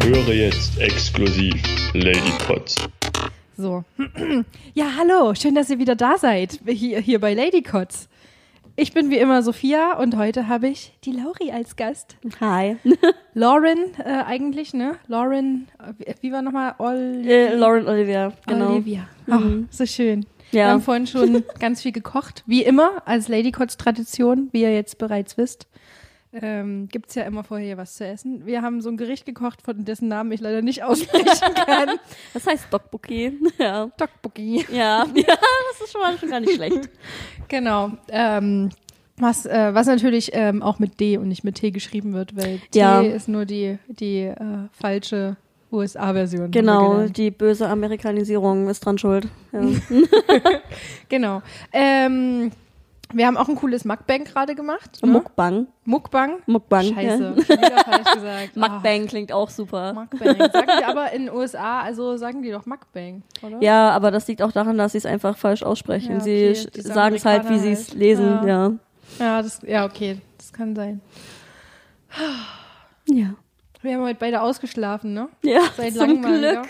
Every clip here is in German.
Höre jetzt exklusiv Lady Potts. So. Ja, hallo, schön, dass ihr wieder da seid, hier, hier bei Lady Kotz. Ich bin wie immer Sophia und heute habe ich die Lauri als Gast. Hi. Lauren äh, eigentlich, ne? Lauren, äh, wie war nochmal? Ol Äh, Lauren Olivia, genau. Olivia. Ach, Mhm. so schön. Ja. Wir haben vorhin schon ganz viel gekocht. Wie immer, als Lady Kotz Tradition, wie ihr jetzt bereits wisst. Ähm, Gibt es ja immer vorher was zu essen. Wir haben so ein Gericht gekocht, von dessen Namen ich leider nicht aussprechen kann. Das heißt Dokbuki. Ja. Tteokbokki. Ja. ja, das ist schon mal schon gar nicht schlecht. Genau. Ähm, was, äh, was natürlich ähm, auch mit D und nicht mit T geschrieben wird, weil T Ja. ist nur die, die äh, falsche USA-Version. Genau, die böse Amerikanisierung ist dran schuld. Ja. Genau. Ähm, wir haben auch ein cooles Mukbang gerade gemacht. Ne? Mukbang. Mukbang. Mukbang. Scheiße, Ja. schon wieder falsch gesagt. Mukbang klingt auch super. Ah, Mukbang. Sagen die aber in den USA, also sagen die doch Mukbang, oder? Ja, aber das liegt auch daran, dass sie es einfach falsch aussprechen. Ja, sie okay. Die sagen es halt, wie sie es halt. lesen. Ja. Ja. Ja, das, ja, okay, das kann sein. Ja. Wir haben heute beide ausgeschlafen, ne? Ja, Seit zum Glück.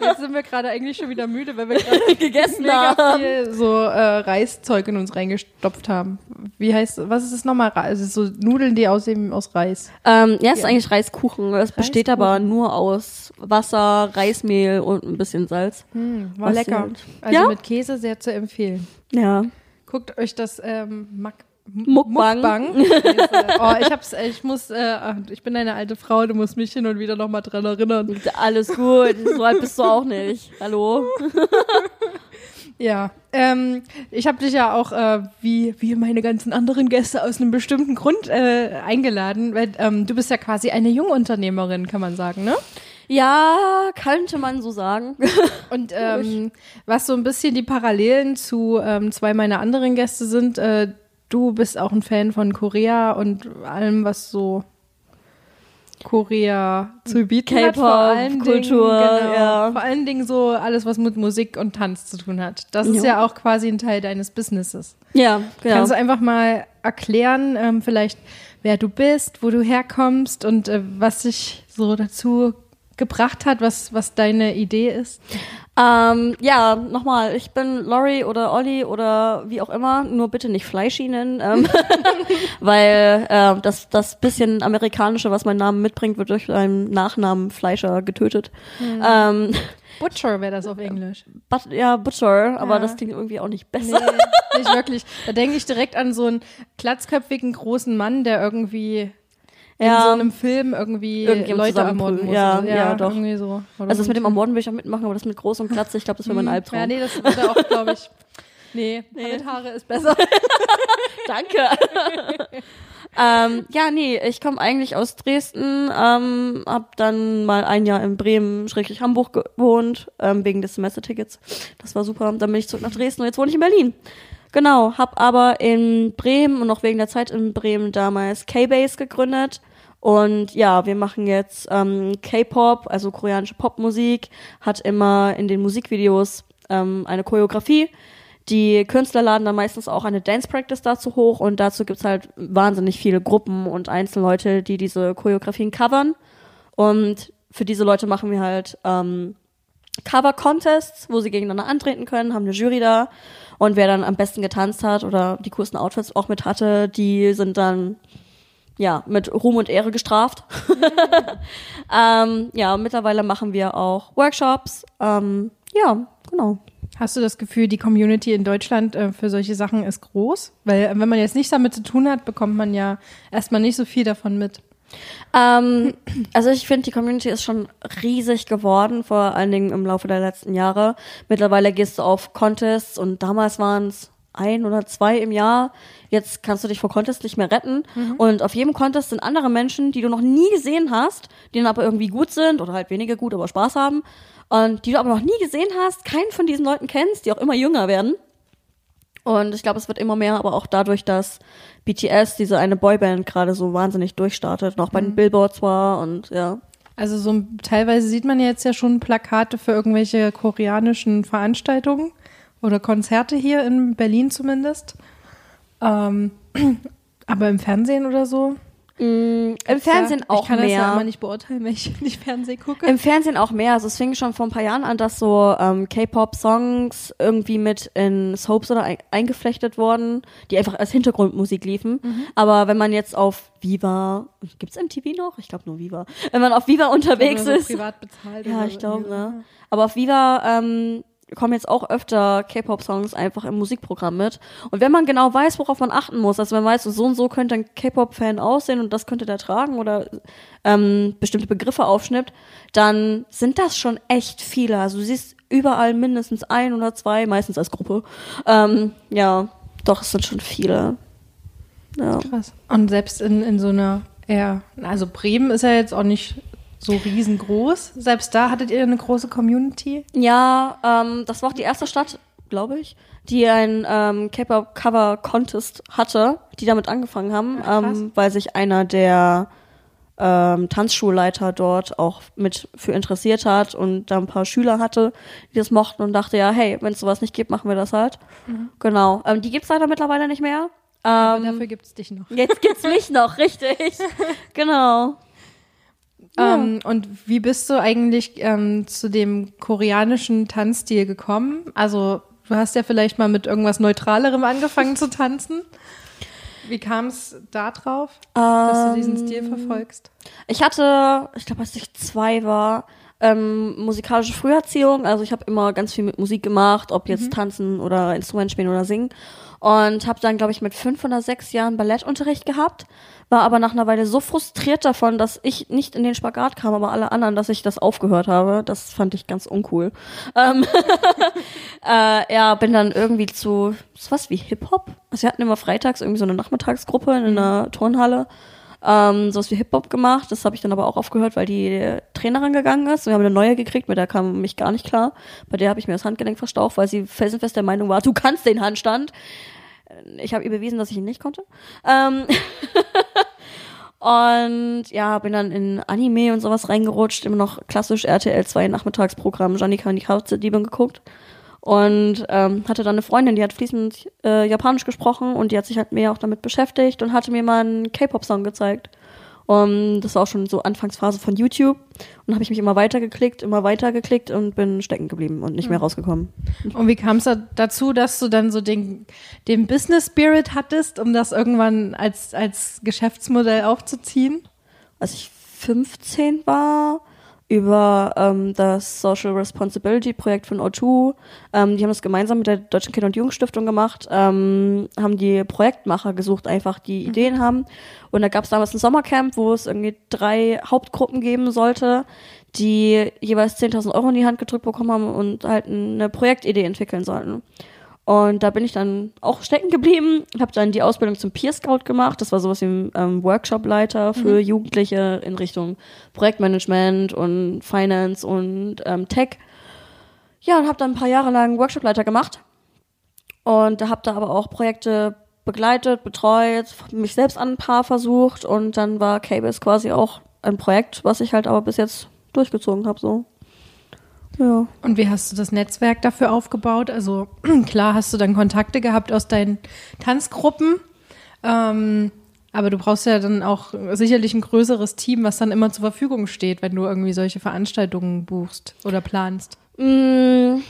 Jetzt sind wir gerade eigentlich schon wieder müde, weil wir gerade gegessen mega haben. viel so äh, Reiszeug in uns reingestopft haben. Wie heißt, was ist das nochmal? Also so Nudeln, die aussehen aus Reis. Ähm, ja, es ist Ja. eigentlich Reiskuchen. Es besteht aber nur aus Wasser, Reismehl und ein bisschen Salz. Hm, war lecker. Also Ja? mit Käse sehr zu empfehlen. Ja. Guckt euch das ähm, Mac Mukbang. Scheiße. oh, ich hab's, ich muss, äh, ich bin eine alte Frau, du musst mich hin und wieder nochmal dran erinnern. Alles gut. So alt bist du auch nicht. Hallo? Ja, ähm, ich habe dich ja auch, äh, wie, wie meine ganzen anderen Gäste, aus einem bestimmten Grund äh, eingeladen, weil ähm, du bist ja quasi eine Jungunternehmerin, kann man sagen, ne? Ja, könnte man so sagen. Und ähm, was so ein bisschen die Parallelen zu ähm, zwei meiner anderen Gäste sind, äh, du bist auch ein Fan von Korea und allem, was so Korea zu bieten hat. Vor allen Kultur, Dingen, genau, ja. Vor allen Dingen so alles, was mit Musik und Tanz zu tun hat. Das ist Ja. ja auch quasi ein Teil deines Businesses. Ja, genau. Kannst du einfach mal erklären, ähm, vielleicht wer du bist, wo du herkommst und äh, was dich so dazu gebracht hat, was, was deine Idee ist? Ähm, ja, nochmal, ich bin Lori oder Olli oder wie auch immer, nur bitte nicht Fleischi nennen, ähm, weil äh, das, das bisschen amerikanische, was mein Name mitbringt, wird durch einen Nachnamen Fleischer getötet. Ähm, Butcher wäre das auf Englisch. but, ja, Butcher, aber Ja. das klingt irgendwie auch nicht Nee, besser. nicht wirklich. Da denke ich direkt an so einen glatzköpfigen großen Mann, der irgendwie in Ja. so einem Film irgendwie Leute ermorden muss. Ja, oder- ja, doch. Irgendwie so. Oder Also das mit dem. Ermorden will ich auch mitmachen, aber das mit groß und Glatze, ich glaube, das wäre mein Albtraum. Ja, nee, das würde auch, glaube ich. Nee, Nee. mit Haare ist besser. Danke. ähm, ja, nee, ich komme eigentlich aus Dresden, ähm, hab dann mal ein Jahr in Bremen, schräglich Hamburg gewohnt, ähm, wegen des Semestertickets. Das war super. Dann bin ich zurück nach Dresden und jetzt wohne ich in Berlin. Genau, hab aber in Bremen und auch wegen der Zeit in Bremen damals K-Base gegründet. Und ja, wir machen jetzt ähm, K-Pop, also koreanische Popmusik, hat immer in den Musikvideos ähm, eine Choreografie. Die Künstler laden dann meistens auch eine Dance Practice dazu hoch und dazu gibt's halt wahnsinnig viele Gruppen und Einzelleute, die diese Choreografien covern. Und für diese Leute machen wir halt ähm, Cover-Contests, wo sie gegeneinander antreten können, haben eine Jury da und wer dann am besten getanzt hat oder die coolsten Outfits auch mit hatte, die sind dann ja mit Ruhm und Ehre gestraft. ähm, ja, mittlerweile machen wir auch Workshops. Ähm, ja, genau. Hast du das Gefühl, die Community in Deutschland äh, für solche Sachen ist groß? Weil äh, wenn man jetzt nichts damit zu tun hat, bekommt man ja erstmal nicht so viel davon mit. Ähm, also ich finde, die Community ist schon riesig geworden, vor allen Dingen im Laufe der letzten Jahre. Mittlerweile gehst du auf Contests und damals waren es ein oder zwei im Jahr. Jetzt kannst du dich vor Contest nicht mehr retten. Und auf jedem Contest sind andere Menschen, die du noch nie gesehen hast, die dann aber irgendwie gut sind oder halt weniger gut, aber Spaß haben. Und die du aber noch nie gesehen hast, keinen von diesen Leuten kennst, die auch immer jünger werden. Und ich glaube, es wird immer mehr, aber auch dadurch, dass BTS, diese eine Boyband, gerade so wahnsinnig durchstartet, noch bei den Billboards war und ja. Also so teilweise sieht man jetzt ja schon Plakate für irgendwelche koreanischen Veranstaltungen oder Konzerte hier in Berlin zumindest. Ähm, aber im Fernsehen oder so? Im Fernsehen ja, auch Ich kann das ja mehr. immer nicht beurteilen, wenn ich nicht Fernsehen gucke. Im Fernsehen auch mehr. Also es fing schon vor ein paar Jahren an, dass so ähm, K-Pop-Songs irgendwie mit in Soaps oder ein eingeflechtet wurden, die einfach als Hintergrundmusik liefen. Aber wenn man jetzt auf Viva, gibt's MTV noch? Ich glaube nur Viva. Wenn man auf Viva unterwegs so ist. privat bezahlt. Ja, ich glaube, ne? Aber auf Viva ähm, kommen jetzt auch öfter K-Pop-Songs einfach im Musikprogramm mit. Und wenn man genau weiß, worauf man achten muss, also wenn man weiß, so und so könnte ein K-Pop-Fan aussehen und das könnte der tragen oder ähm, bestimmte Begriffe aufschnippt, dann sind das schon echt viele. Also du siehst überall mindestens ein oder zwei, meistens als Gruppe. Ähm, ja, doch, es sind schon viele. Ja. Krass. Und selbst in, in so einer eher, also Bremen ist ja jetzt auch nicht so riesengroß. Selbst da hattet ihr eine große Community. Ja, ähm, das war auch die erste Stadt, glaube ich, die ein ähm, K-Pop-Cover-Contest hatte, die damit angefangen haben, krass. ähm, weil sich einer der ähm, Tanzschulleiter dort auch mit für interessiert hat und da ein paar Schüler hatte, die das mochten und dachte, ja, hey, wenn es sowas nicht gibt, machen wir das halt. Genau. Ähm, die gibt's leider mittlerweile nicht mehr. Ähm, dafür gibt's dich noch. jetzt gibt's mich noch, richtig. Genau. Ähm, und wie bist du eigentlich ähm, zu dem koreanischen Tanzstil gekommen? Also, du hast ja vielleicht mal mit irgendwas Neutralerem angefangen zu tanzen. Wie kam es da drauf, dass du diesen Stil verfolgst? Ich hatte, ich glaube, als ich zwei war, ähm, musikalische Früherziehung. Also ich habe immer ganz viel mit Musik gemacht, ob jetzt tanzen oder Instrument spielen oder singen. Und habe dann, glaube ich, mit fünf oder sechs Jahren Ballettunterricht gehabt, war aber nach einer Weile so frustriert davon, dass ich nicht in den Spagat kam, aber alle anderen, dass ich das aufgehört habe. Das fand ich ganz uncool. Ähm, äh, ja, bin dann irgendwie zu, ist was wie Hip-Hop? Also wir hatten immer freitags irgendwie so eine Nachmittagsgruppe in einer Turnhalle ähm, sowas wie Hip-Hop gemacht. Das habe ich dann aber auch aufgehört, weil die Trainerin gegangen ist. Wir haben eine neue gekriegt, mit der kam mich gar nicht klar. Bei der habe ich mir das Handgelenk verstaucht, weil sie felsenfest der Meinung war, du kannst den Handstand. Ich habe ihr bewiesen, dass ich ihn nicht konnte. Ähm und ja, bin dann in Anime und sowas reingerutscht, immer noch klassisch RTL 2 Nachmittagsprogramm Janika und die Kautze-Diebin geguckt. Und ähm, hatte dann eine Freundin, die hat fließend äh, Japanisch gesprochen und die hat sich halt mehr auch damit beschäftigt und hatte mir mal einen K-Pop-Song gezeigt. Und das war auch schon so Anfangsphase von YouTube. Und habe ich mich immer weitergeklickt, immer weitergeklickt und bin stecken geblieben und nicht mehr rausgekommen. Und wie kam es da dazu, dass du dann so den, den Business Spirit hattest, um das irgendwann als, als Geschäftsmodell aufzuziehen? als ich 15 war, über ähm, das Social Responsibility Projekt von O2. Ähm, die haben das gemeinsam mit der Deutschen Kinder- und Jugendstiftung gemacht, ähm, haben die Projektmacher gesucht, einfach die Ideen haben. Und da gab es damals ein Sommercamp, wo es irgendwie drei Hauptgruppen geben sollte, die jeweils 10.000 Euro in die Hand gedrückt bekommen haben und halt eine Projektidee entwickeln sollten. Und da bin ich dann auch stecken geblieben, habe dann die Ausbildung zum Peer Scout gemacht. Das war sowas wie ein ähm, Workshopleiter für Jugendliche in Richtung Projektmanagement und Finance und ähm, Tech. Ja, und habe dann ein paar Jahre lang Workshopleiter gemacht und habe da aber auch Projekte begleitet, betreut, mich selbst an ein paar versucht und dann war KBS quasi auch ein Projekt, was ich halt aber bis jetzt durchgezogen habe so. Ja. Und wie hast du das Netzwerk dafür aufgebaut? Also klar hast du dann Kontakte gehabt aus deinen Tanzgruppen, ähm, aber du brauchst ja dann auch sicherlich ein größeres Team, was dann immer zur Verfügung steht, wenn du irgendwie solche Veranstaltungen buchst oder planst. Mm,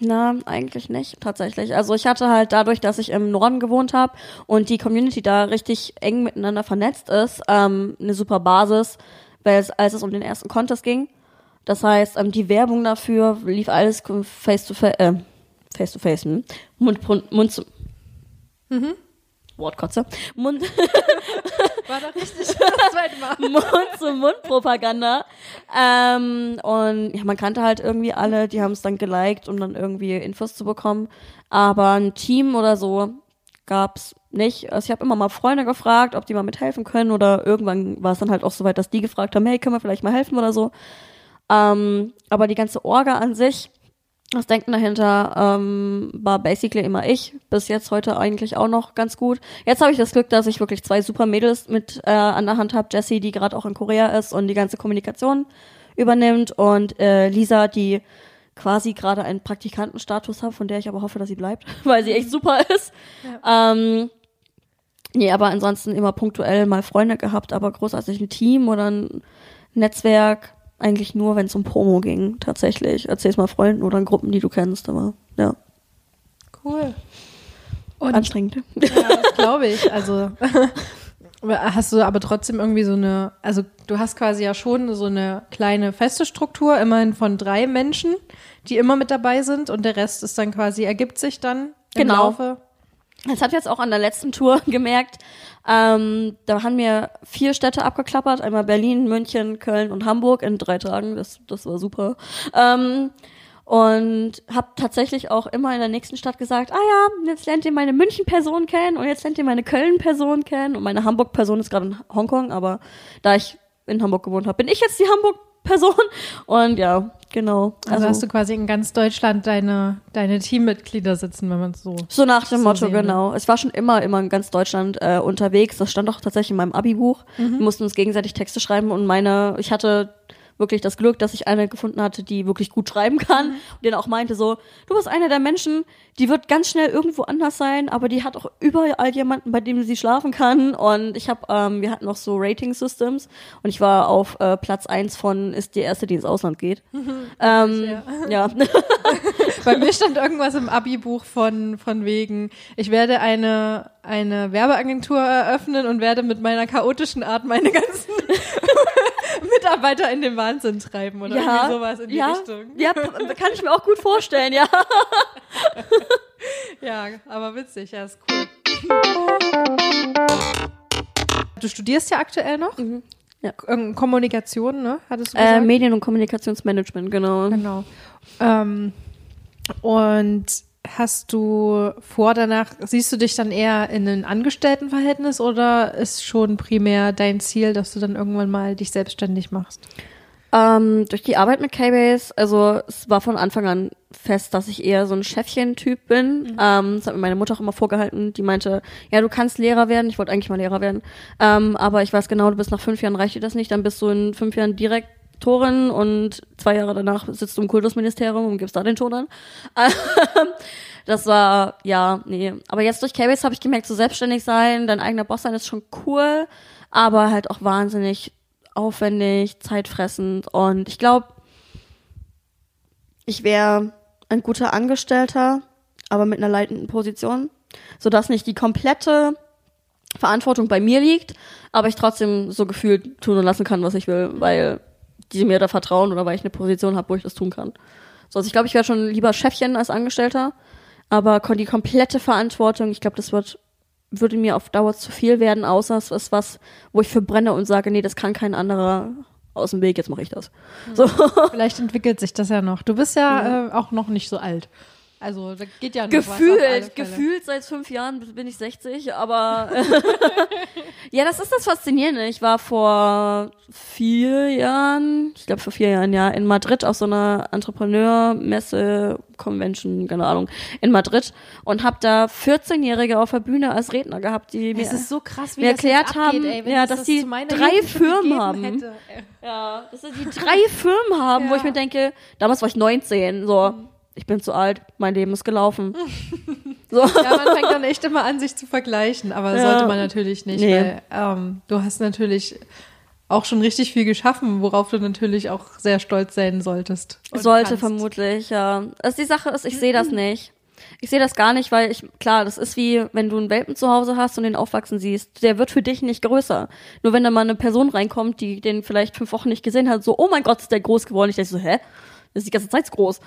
na, eigentlich nicht, tatsächlich. Also ich hatte halt dadurch, dass ich im Norden gewohnt habe und die Community da richtig eng miteinander vernetzt ist, ähm, eine super Basis, weil es, als es um den ersten Contest ging. Das heißt, ähm, die Werbung dafür lief alles face to face, äh, face to face, hm? Mund, Mund, Mund zu, Wortkotze, Mund, War doch richtig das zweite Mal. Mund-zu-Mund-Propaganda. Ähm, und ja, man kannte halt irgendwie alle, die haben es dann geliked, um dann irgendwie Infos zu bekommen. Aber ein Team oder so gab's nicht. Also ich habe immer mal Freunde gefragt, ob die mal mithelfen können oder irgendwann war es dann halt auch so weit, dass die gefragt haben, hey, können wir vielleicht mal helfen oder so. Ähm, aber die ganze Orga an sich, das Denken dahinter ähm, war basically immer ich. Bis jetzt heute eigentlich auch noch ganz gut. Jetzt habe ich das Glück, dass ich wirklich zwei super Mädels mit äh, an der Hand habe. Jessie, die gerade auch in Korea ist und die ganze Kommunikation übernimmt und äh, Lisa, die quasi gerade einen Praktikantenstatus hat, von der ich aber hoffe, dass sie bleibt, weil sie echt super ist. Ähm, nee, aber ansonsten immer punktuell mal Freunde gehabt, aber großartig ein Team oder ein Netzwerk eigentlich nur, wenn es um Promo ging, tatsächlich. Erzähl's mal Freunden oder in Gruppen, die du kennst, aber ja, Cool. Und anstrengend. ja, das glaube ich. Also hast du aber trotzdem irgendwie so eine, also du hast quasi ja schon so eine kleine feste Struktur, immerhin von drei Menschen, die immer mit dabei sind und der Rest ist dann quasi, ergibt sich dann im Genau. Laufe. Das habe ich jetzt auch an der letzten Tour gemerkt. Ähm, da haben wir vier Städte abgeklappert, einmal Berlin, München, Köln und Hamburg in drei Tagen. Das, das war super. Ähm, und habe tatsächlich auch immer in der nächsten Stadt gesagt, ah ja, jetzt lernt ihr meine München-Person kennen und jetzt lernt ihr meine Köln-Person kennen und meine Hamburg-Person ist gerade in Hongkong, aber da ich in Hamburg gewohnt habe, bin ich jetzt die Hamburg-Person und ja, genau. Also, hast du quasi in ganz Deutschland deine, deine Teammitglieder sitzen, wenn man es so. So nach dem So Motto, sehen, ne? genau. Es war schon immer, immer in ganz Deutschland äh, unterwegs. Das stand auch tatsächlich in meinem Abi-Buch. Mhm. Wir mussten uns gegenseitig Texte schreiben und meine, ich hatte wirklich das Glück, dass ich eine gefunden hatte, die wirklich gut schreiben kann Mhm. und den auch meinte so, du bist einer der Menschen, die wird ganz schnell irgendwo anders sein, aber die hat auch überall jemanden, bei dem sie schlafen kann und ich habe, ähm, wir hatten noch so Rating-Systems und ich war auf äh, Platz eins von ist die erste, die ins Ausland geht. ähm, ja. Bei mir stand irgendwas im Abi-Buch von, von wegen, ich werde eine, eine Werbeagentur eröffnen und werde mit meiner chaotischen Art meine ganzen Mitarbeiter in den Wahnsinn treiben oder irgendwie sowas in die ja, Richtung. Ja, kann ich mir auch gut vorstellen, ja. Ja, aber witzig, ja, ist cool. Du studierst ja aktuell noch? Ja. Irgendeine Kommunikation, ne? Hattest du Äh, gesagt? Medien- und Kommunikationsmanagement, genau. Genau. Ähm, und hast du vor, danach, siehst du dich dann eher in einem Angestelltenverhältnis oder ist schon primär dein Ziel, dass du dann irgendwann mal dich selbstständig machst? Ähm, durch die Arbeit mit K-Base, also es war von Anfang an fest, dass ich eher so ein Chefchen-Typ bin. Ähm, das hat mir meine Mutter auch immer vorgehalten. Die meinte, ja, du kannst Lehrer werden. Ich wollte eigentlich mal Lehrer werden. Ähm, aber ich weiß genau, du bist nach fünf Jahren, reicht dir das nicht. Dann bist du in fünf Jahren Direktorin und zwei Jahre danach sitzt du im Kultusministerium und gibst da den Ton an. Das war, ja, nee. Aber jetzt durch K-Base habe ich gemerkt, so selbstständig sein, dein eigener Boss sein ist schon cool, aber halt auch wahnsinnig aufwendig, zeitfressend. Und ich glaube, ich wäre ein guter Angestellter, aber mit einer leitenden Position, sodass nicht die komplette Verantwortung bei mir liegt, aber ich trotzdem so gefühlt tun und lassen kann, was ich will, weil die mir da vertrauen oder weil ich eine Position habe, wo ich das tun kann. So, also ich glaube, ich wäre schon lieber Chefchen als Angestellter, aber die komplette Verantwortung, ich glaube, das wird würde mir auf Dauer zu viel werden, außer es ist was, wo ich für brenne und sage, nee, das kann kein anderer aus dem Weg, jetzt mache ich das. So. Vielleicht entwickelt sich das ja noch. Du bist ja, Äh, auch noch nicht so alt. Also da geht ja noch gefühlt, gefühlt seit fünf Jahren bin ich 60, aber ja, das ist das Faszinierende. Ich war vor vier Jahren, ich glaube vor vier Jahren, ja, in Madrid auf so einer Entrepreneur-Messe, Convention, keine Ahnung, in Madrid und habe da 14-Jährige auf der Bühne als Redner gehabt, die mir so krass, wie mir das erklärt abgeht, haben, ey, ja, es dass das die drei Firmen haben. hätte. Ja, dass sie die drei Firmen haben, wo Ja. ich mir denke, damals war ich 19, so, ich bin zu alt, mein Leben ist gelaufen. so. Ja, man fängt dann echt immer an, sich zu vergleichen, aber Ja. sollte man natürlich nicht, Nee. weil ähm, du hast natürlich auch schon richtig viel geschaffen, worauf du natürlich auch sehr stolz sein solltest. Sollte kannst. vermutlich, ja. Also die Sache ist, ich sehe das nicht. Ich sehe das gar nicht, weil ich, klar, das ist wie, wenn du einen Welpen zu Hause hast und den aufwachsen siehst, der wird für dich nicht größer. Nur wenn da mal eine Person reinkommt, die den vielleicht fünf Wochen nicht gesehen hat, so, oh mein Gott, ist der groß geworden. Ich denke so, hä? Das ist die ganze Zeit groß.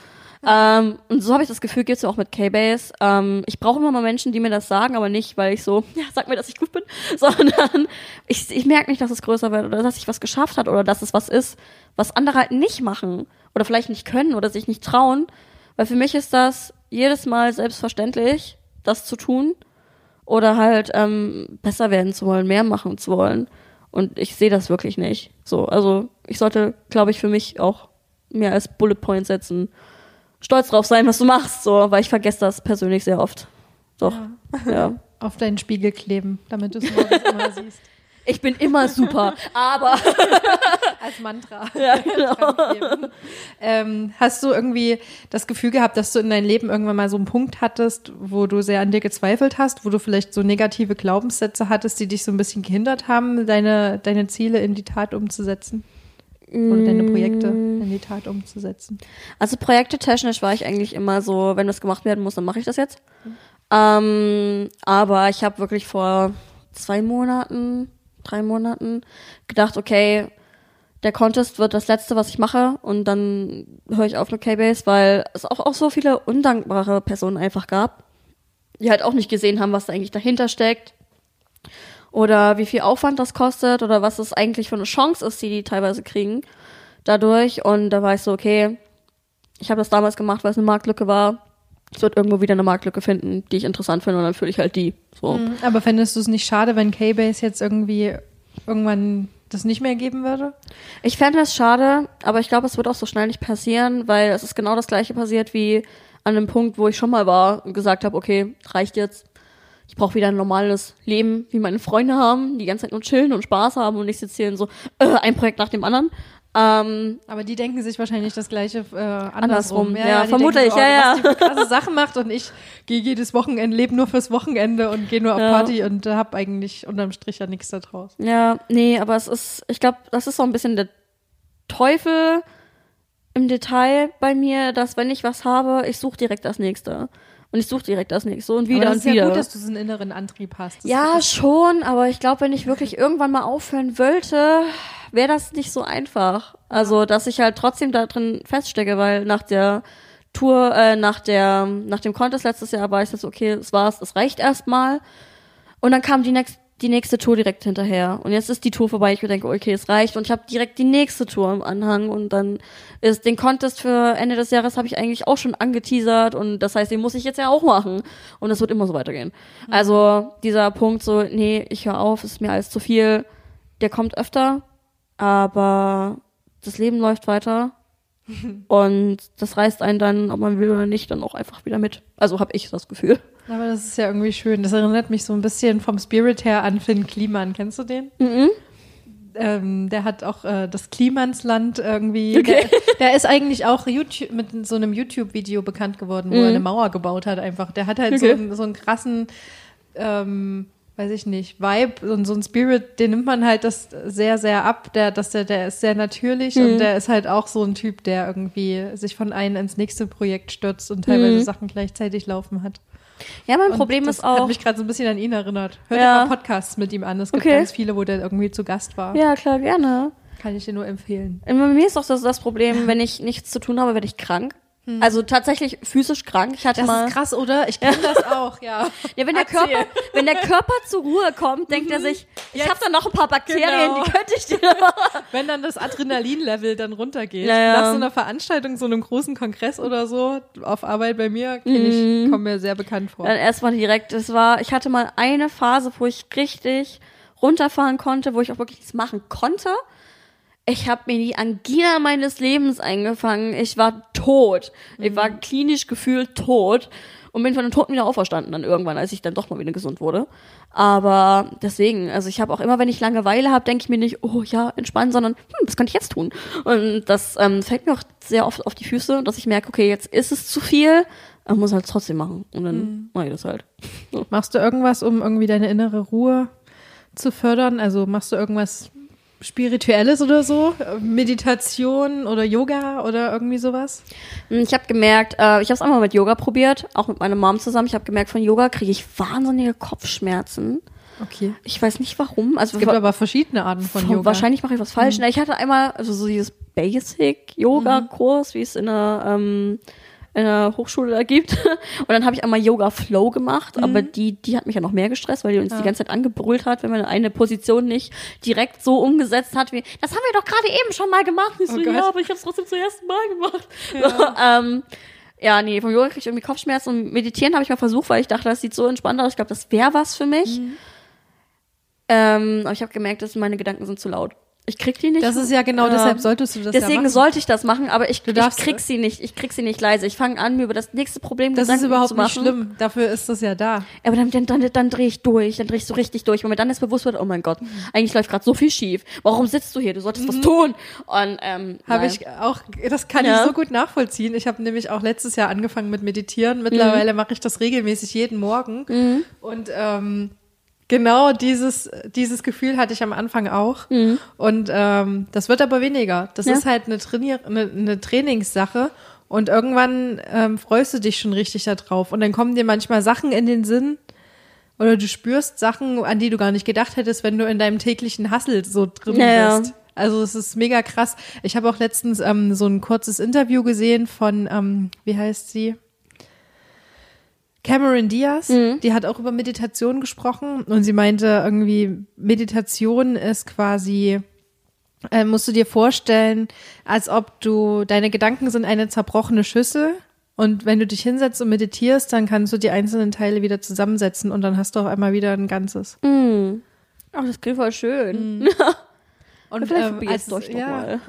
Ähm, und so habe ich das Gefühl, geht's mir auch mit K-Base. Ähm, ich brauche immer mal Menschen, die mir das sagen, aber nicht, weil ich so, ja, sag mir, dass ich gut bin, sondern ich, ich merke nicht, dass es größer wird oder dass ich was geschafft hat oder dass es was ist, was andere halt nicht machen oder vielleicht nicht können oder sich nicht trauen. Weil für mich ist das jedes Mal selbstverständlich, das zu tun oder halt ähm, besser werden zu wollen, mehr machen zu wollen. Und ich sehe das wirklich nicht. So, also ich sollte, glaube ich, für mich auch mehr als Bullet Point setzen. Stolz drauf sein, was du machst, so, weil ich vergesse das persönlich sehr oft. Doch, ja. Auf deinen Spiegel kleben, damit du es morgens immer siehst. Ich bin immer super, aber Als Mantra. ja, genau. ähm, hast du irgendwie das Gefühl gehabt, dass du in deinem Leben irgendwann mal so einen Punkt hattest, wo du sehr an dir gezweifelt hast, wo du vielleicht so negative Glaubenssätze hattest, die dich so ein bisschen gehindert haben, deine, deine Ziele in die Tat umzusetzen? Oder deine Projekte in die Tat umzusetzen? Also Projekte technisch war ich eigentlich immer so, wenn das gemacht werden muss, dann mache ich das jetzt. Ähm, aber ich habe wirklich vor zwei Monaten, drei Monaten gedacht, okay, der Contest wird das letzte, was ich mache und dann höre ich auf mit K-Base, weil es auch, auch so viele undankbare Personen einfach gab, die halt auch nicht gesehen haben, was da eigentlich dahinter steckt oder wie viel Aufwand das kostet oder was es eigentlich für eine Chance ist, die die teilweise kriegen dadurch und da war ich so, okay, ich habe das damals gemacht, weil es eine Marktlücke war. Ich wird irgendwo wieder eine Marktlücke finden, die ich interessant finde und dann fühle ich halt die. So. Aber fändest du es nicht schade, wenn K-Base jetzt irgendwie irgendwann das nicht mehr geben würde? Ich fände es schade, aber ich glaube, es wird auch so schnell nicht passieren, weil es ist genau das gleiche passiert wie an dem Punkt, wo ich schon mal war und gesagt habe, okay, reicht jetzt. Ich brauche wieder ein normales Leben, wie meine Freunde haben, die ganze Zeit nur chillen und Spaß haben und ich sitze hier in so äh, ein Projekt nach dem anderen. Ähm, Aber die denken sich wahrscheinlich das gleiche äh, andersrum. Andersrum, ja, die vermutlich, denken so, ja, oh, Was die krasse Sachen macht und ich gehe jedes Wochenende, lebe nur fürs Wochenende und gehe nur auf Ja. Party und habe eigentlich unterm Strich ja nichts da draus. Ja, nee, aber es ist, ich glaube, das ist so ein bisschen der Teufel im Detail bei mir, dass wenn ich was habe, ich suche direkt das nächste. Und ich suche direkt das nächste und wieder Aber das und ist ja wieder. gut, dass du so einen inneren Antrieb hast. Das ja, schon, aber ich glaube, wenn ich wirklich irgendwann mal aufhören wollte, wäre das nicht so einfach. Also, dass ich halt trotzdem da drin feststecke, weil nach der Tour, äh, nach der, nach dem Contest letztes Jahr war ich jetzt, okay, es war's, es reicht erstmal. Und dann kam die, next, die nächste Tour direkt hinterher. Und jetzt ist die Tour vorbei. Ich mir denke, okay, es reicht. Und ich habe direkt die nächste Tour im Anhang. Und dann ist den Contest für Ende des Jahres habe ich eigentlich auch schon angeteasert. Und das heißt, den muss ich jetzt ja auch machen. Und es wird immer so weitergehen. Also dieser Punkt so, nee, ich höre auf, ist mir alles zu viel. Der kommt öfter. Aber das Leben läuft weiter. Und das reißt einen dann, ob man will oder nicht, dann auch einfach wieder mit. Also habe ich das Gefühl. Aber das ist ja irgendwie schön. Das erinnert mich so ein bisschen vom Spirit her an Finn Kliman. Kennst du den? Mhm. Ähm, der hat auch äh, das Klimansland irgendwie. Okay. Der, der ist eigentlich auch YouTube, mit so einem YouTube-Video bekannt geworden, wo er eine Mauer gebaut hat einfach. Der hat halt so, Okay. einen, so einen krassen, ähm, weiß ich nicht, Vibe und so ein Spirit, den nimmt man halt das sehr, sehr ab. Der, dass der, der ist sehr natürlich und der ist halt auch so ein Typ, der irgendwie sich von einem ins nächste Projekt stürzt und teilweise Sachen gleichzeitig laufen hat. Ja, mein Und Problem ist auch. Hat mich gerade so ein bisschen an ihn erinnert. Hört Ja. ja. mal Podcasts mit ihm an. Es gibt Okay. ganz viele, wo der irgendwie zu Gast war. Ja, klar, gerne. Kann ich dir nur empfehlen. Und Bei mir ist auch das, das Problem, wenn ich nichts zu tun habe, werde ich krank. Also tatsächlich physisch krank. Ich hatte Das mal. ist krass, oder? Ich kenne das auch, ja. Ja, wenn der Erzähl. Körper, wenn der Körper zur Ruhe kommt, denkt er sich, ich habe da noch ein paar Bakterien, Genau. die könnte ich dir. Wenn dann das Adrenalin-Level dann runtergeht. Ja, ja. Nach so einer Veranstaltung, so einem großen Kongress oder so, auf Arbeit bei mir, kenn ich, kommt mir sehr bekannt vor. Dann erstmal direkt. Es war, ich hatte mal eine Phase, wo ich richtig runterfahren konnte, wo ich auch wirklich nichts machen konnte. Ich habe mir die Angina meines Lebens eingefangen. Ich war tot. Ich war klinisch gefühlt tot und bin von den Toten wieder auferstanden dann irgendwann, als ich dann doch mal wieder gesund wurde. Aber deswegen, also ich habe auch immer, wenn ich Langeweile habe, denke ich mir nicht, oh ja, entspannen, sondern hm, was könnte ich jetzt tun? Und das ähm, fällt mir auch sehr oft auf die Füße, dass ich merke, okay, jetzt ist es zu viel, aber muss halt trotzdem machen. Und dann mache ich das halt. Machst du irgendwas, um irgendwie deine innere Ruhe zu fördern? Also machst du irgendwas Spirituelles oder so? Meditation oder Yoga oder irgendwie sowas? Hm, Ich habe gemerkt, äh, ich habe es einmal mit Yoga probiert, auch mit meiner Mom zusammen. Ich habe gemerkt, von Yoga kriege ich wahnsinnige Kopfschmerzen. Okay. Ich weiß nicht warum. Also Es gibt aber verschiedene Arten von Yoga. wahrscheinlich mache ich was falsch. Na, Ich hatte einmal also so dieses Basic Yoga Kurs, wie es in der ähm, in der Hochschule da gibt. Und dann habe ich einmal Yoga Flow gemacht, aber die, die hat mich ja noch mehr gestresst, weil die uns die ganze Zeit angebrüllt hat, wenn man eine Position nicht direkt so umgesetzt hat wie, das haben wir doch gerade eben schon mal gemacht. Ich so, Oh ja, aber ich habe es trotzdem zum ersten Mal gemacht. So, ähm, ja, nee, vom Yoga krieg ich irgendwie Kopfschmerzen und meditieren habe ich mal versucht, weil ich dachte, das sieht so entspannt aus. Ich glaube, das wäre was für mich. Mhm. Ähm, aber ich habe gemerkt, dass meine Gedanken sind zu laut. Ich krieg die nicht. Das ist ja genau, Ja. deshalb solltest du das ja Deswegen machen. sollte ich das machen, aber ich, Du darfst- ich krieg sie nicht. Ich krieg sie nicht leise. Ich fange an, mir über das nächste Problem das ist Gedanken überhaupt zu nicht machen. schlimm. Dafür ist das ja da. Aber dann, dann, dann, dann drehe ich durch. Dann drehe ich so richtig durch. Wenn mir dann das bewusst wird, oh mein Gott, eigentlich läuft gerade so viel schief. Warum sitzt du hier? Du solltest was tun. Und ähm, Habe ich auch, das kann Ja. ich so gut nachvollziehen. Ich habe nämlich auch letztes Jahr angefangen mit Meditieren. Mittlerweile mache ich das regelmäßig jeden Morgen. Und ähm, genau dieses, dieses Gefühl hatte ich am Anfang auch. Und ähm, das wird aber weniger. Das Ja. ist halt eine, Trainier eine, eine Trainingssache. Und irgendwann ähm, freust du dich schon richtig darauf. Und dann kommen dir manchmal Sachen in den Sinn, oder du spürst Sachen, an die du gar nicht gedacht hättest, wenn du in deinem täglichen Hustle so drin ja. bist. Also es ist mega krass. Ich habe auch letztens ähm, so ein kurzes Interview gesehen von, ähm, wie heißt sie? Cameron Diaz, die hat auch über Meditation gesprochen und sie meinte irgendwie, Meditation ist quasi, äh, musst du dir vorstellen, als ob du, deine Gedanken sind eine zerbrochene Schüssel und wenn du dich hinsetzt und meditierst, dann kannst du die einzelnen Teile wieder zusammensetzen und dann hast du auf einmal wieder ein Ganzes. Mm. Ach, das klingt voll schön. Und Vielleicht ähm, als, es doch ja,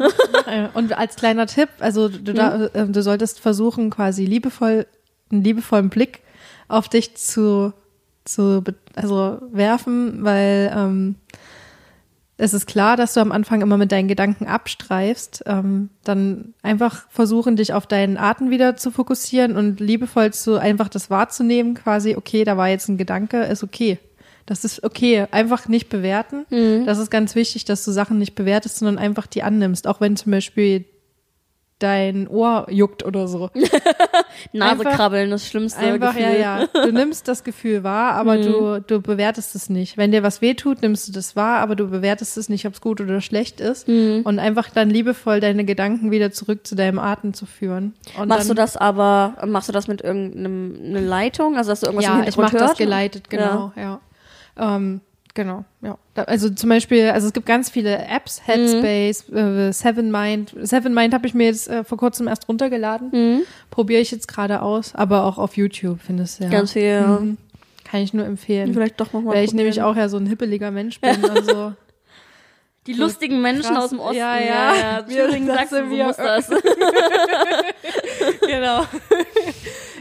mal. Und als kleiner Tipp, also du, da, äh, du solltest versuchen, quasi liebevoll, einen liebevollen Blick auf dich zu, zu also werfen, weil ähm, es ist klar, dass du am Anfang immer mit deinen Gedanken abstreifst. Ähm, dann einfach versuchen, dich auf deinen Atem wieder zu fokussieren und liebevoll zu einfach das wahrzunehmen, quasi, okay, da war jetzt ein Gedanke, ist okay. Das ist okay. Einfach nicht bewerten. Das ist ganz wichtig, dass du Sachen nicht bewertest, sondern einfach die annimmst. Auch wenn zum Beispiel dein Ohr juckt oder so. Nase Einfach- krabbeln, das schlimmste Einfach, Gefühl. ja, ja. Du nimmst das Gefühl wahr, aber du, du bewertest es nicht. Wenn dir was wehtut, nimmst du das wahr, aber du bewertest es nicht, ob es gut oder schlecht ist. Und einfach dann liebevoll deine Gedanken wieder zurück zu deinem Atem zu führen. Und Machst dann, du das aber, machst du das mit irgendeinem eine Leitung? Also dass du irgendwas im Ja, ich Hintergrund mache das hört? geleitet, genau, ja. Ähm, genau, ja. Also zum Beispiel, also es gibt ganz viele Apps, Headspace, äh, Seven Mind. Seven Mind habe ich mir jetzt äh, vor kurzem erst runtergeladen. Mhm. Probiere ich jetzt gerade aus, aber auch auf YouTube findest du ja. Ganz viel. ja. Mhm. Kann ich nur empfehlen. Vielleicht doch noch mal Weil ich nämlich auch ja so ein hippeliger Mensch bin. Also Die lustigen Menschen krass. aus dem Osten. Ja, ja. Wir- Thüringen, Sachsen, sind so wir. muss das. genau.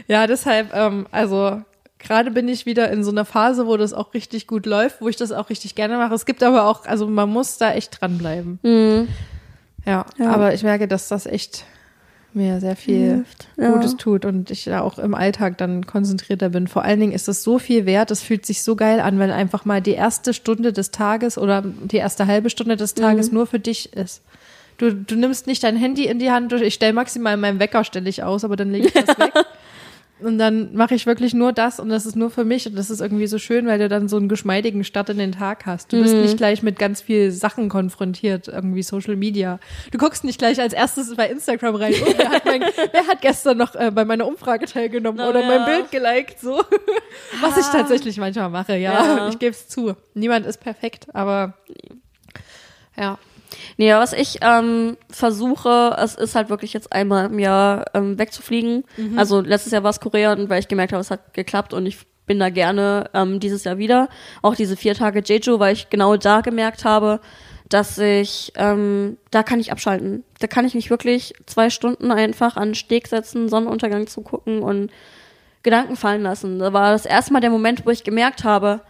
ja, deshalb, ähm, also gerade bin ich wieder in so einer Phase, wo das auch richtig gut läuft, wo ich das auch richtig gerne mache. Es gibt aber auch, also man muss da echt dranbleiben. Mhm. Ja, Ja. aber ich merke, dass das echt mir sehr viel Hilft, ja. Gutes tut und ich da auch im Alltag dann konzentrierter bin. Vor allen Dingen ist es so viel wert, es fühlt sich so geil an, wenn einfach mal die erste Stunde des Tages oder die erste halbe Stunde des Tages nur für dich ist. Du, du nimmst nicht dein Handy in die Hand, ich stelle maximal meinen Wecker, stelle ich aus, aber dann lege ich das weg. Und dann mache ich wirklich nur das und das ist nur für mich und das ist irgendwie so schön, weil du dann so einen geschmeidigen Start in den Tag hast. Du bist nicht gleich mit ganz viel Sachen konfrontiert, irgendwie Social Media. Du guckst nicht gleich als erstes bei Instagram rein, oh, wer, hat mein, wer hat gestern noch äh, bei meiner Umfrage teilgenommen Oh, oder ja. mein Bild geliked, so. Was ich tatsächlich manchmal mache, ja. Ja. Ich gebe es zu. Niemand ist perfekt, aber ja. Nee, was ich ähm, versuche, es ist halt wirklich jetzt einmal im Jahr ähm, wegzufliegen. Mhm. Also letztes Jahr war es Korea und weil ich gemerkt habe, es hat geklappt und ich bin da gerne ähm, dieses Jahr wieder. Auch diese vier Tage Jeju, weil ich genau da gemerkt habe, dass ich, ähm, da kann ich abschalten. Da kann ich mich wirklich zwei Stunden einfach an den Steg setzen, Sonnenuntergang zu gucken und Gedanken fallen lassen. Da war das erste Mal der Moment, wo ich gemerkt habe,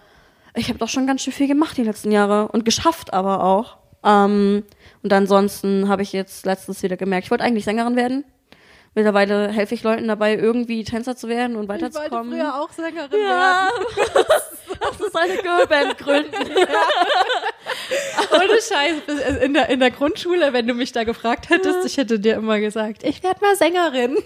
ich habe doch schon ganz schön viel gemacht die letzten Jahre und geschafft aber auch. Ähm, und ansonsten habe ich jetzt letztens wieder gemerkt, ich wollte eigentlich Sängerin werden. Mittlerweile helfe ich Leuten dabei, irgendwie Tänzer zu werden und weiterzukommen. auch Sängerin ja, das ist eine Girlband gründen. Ohne Scheiß. In der, in der Grundschule, wenn du mich da gefragt hättest, ich hätte dir immer gesagt, ich werde mal Sängerin.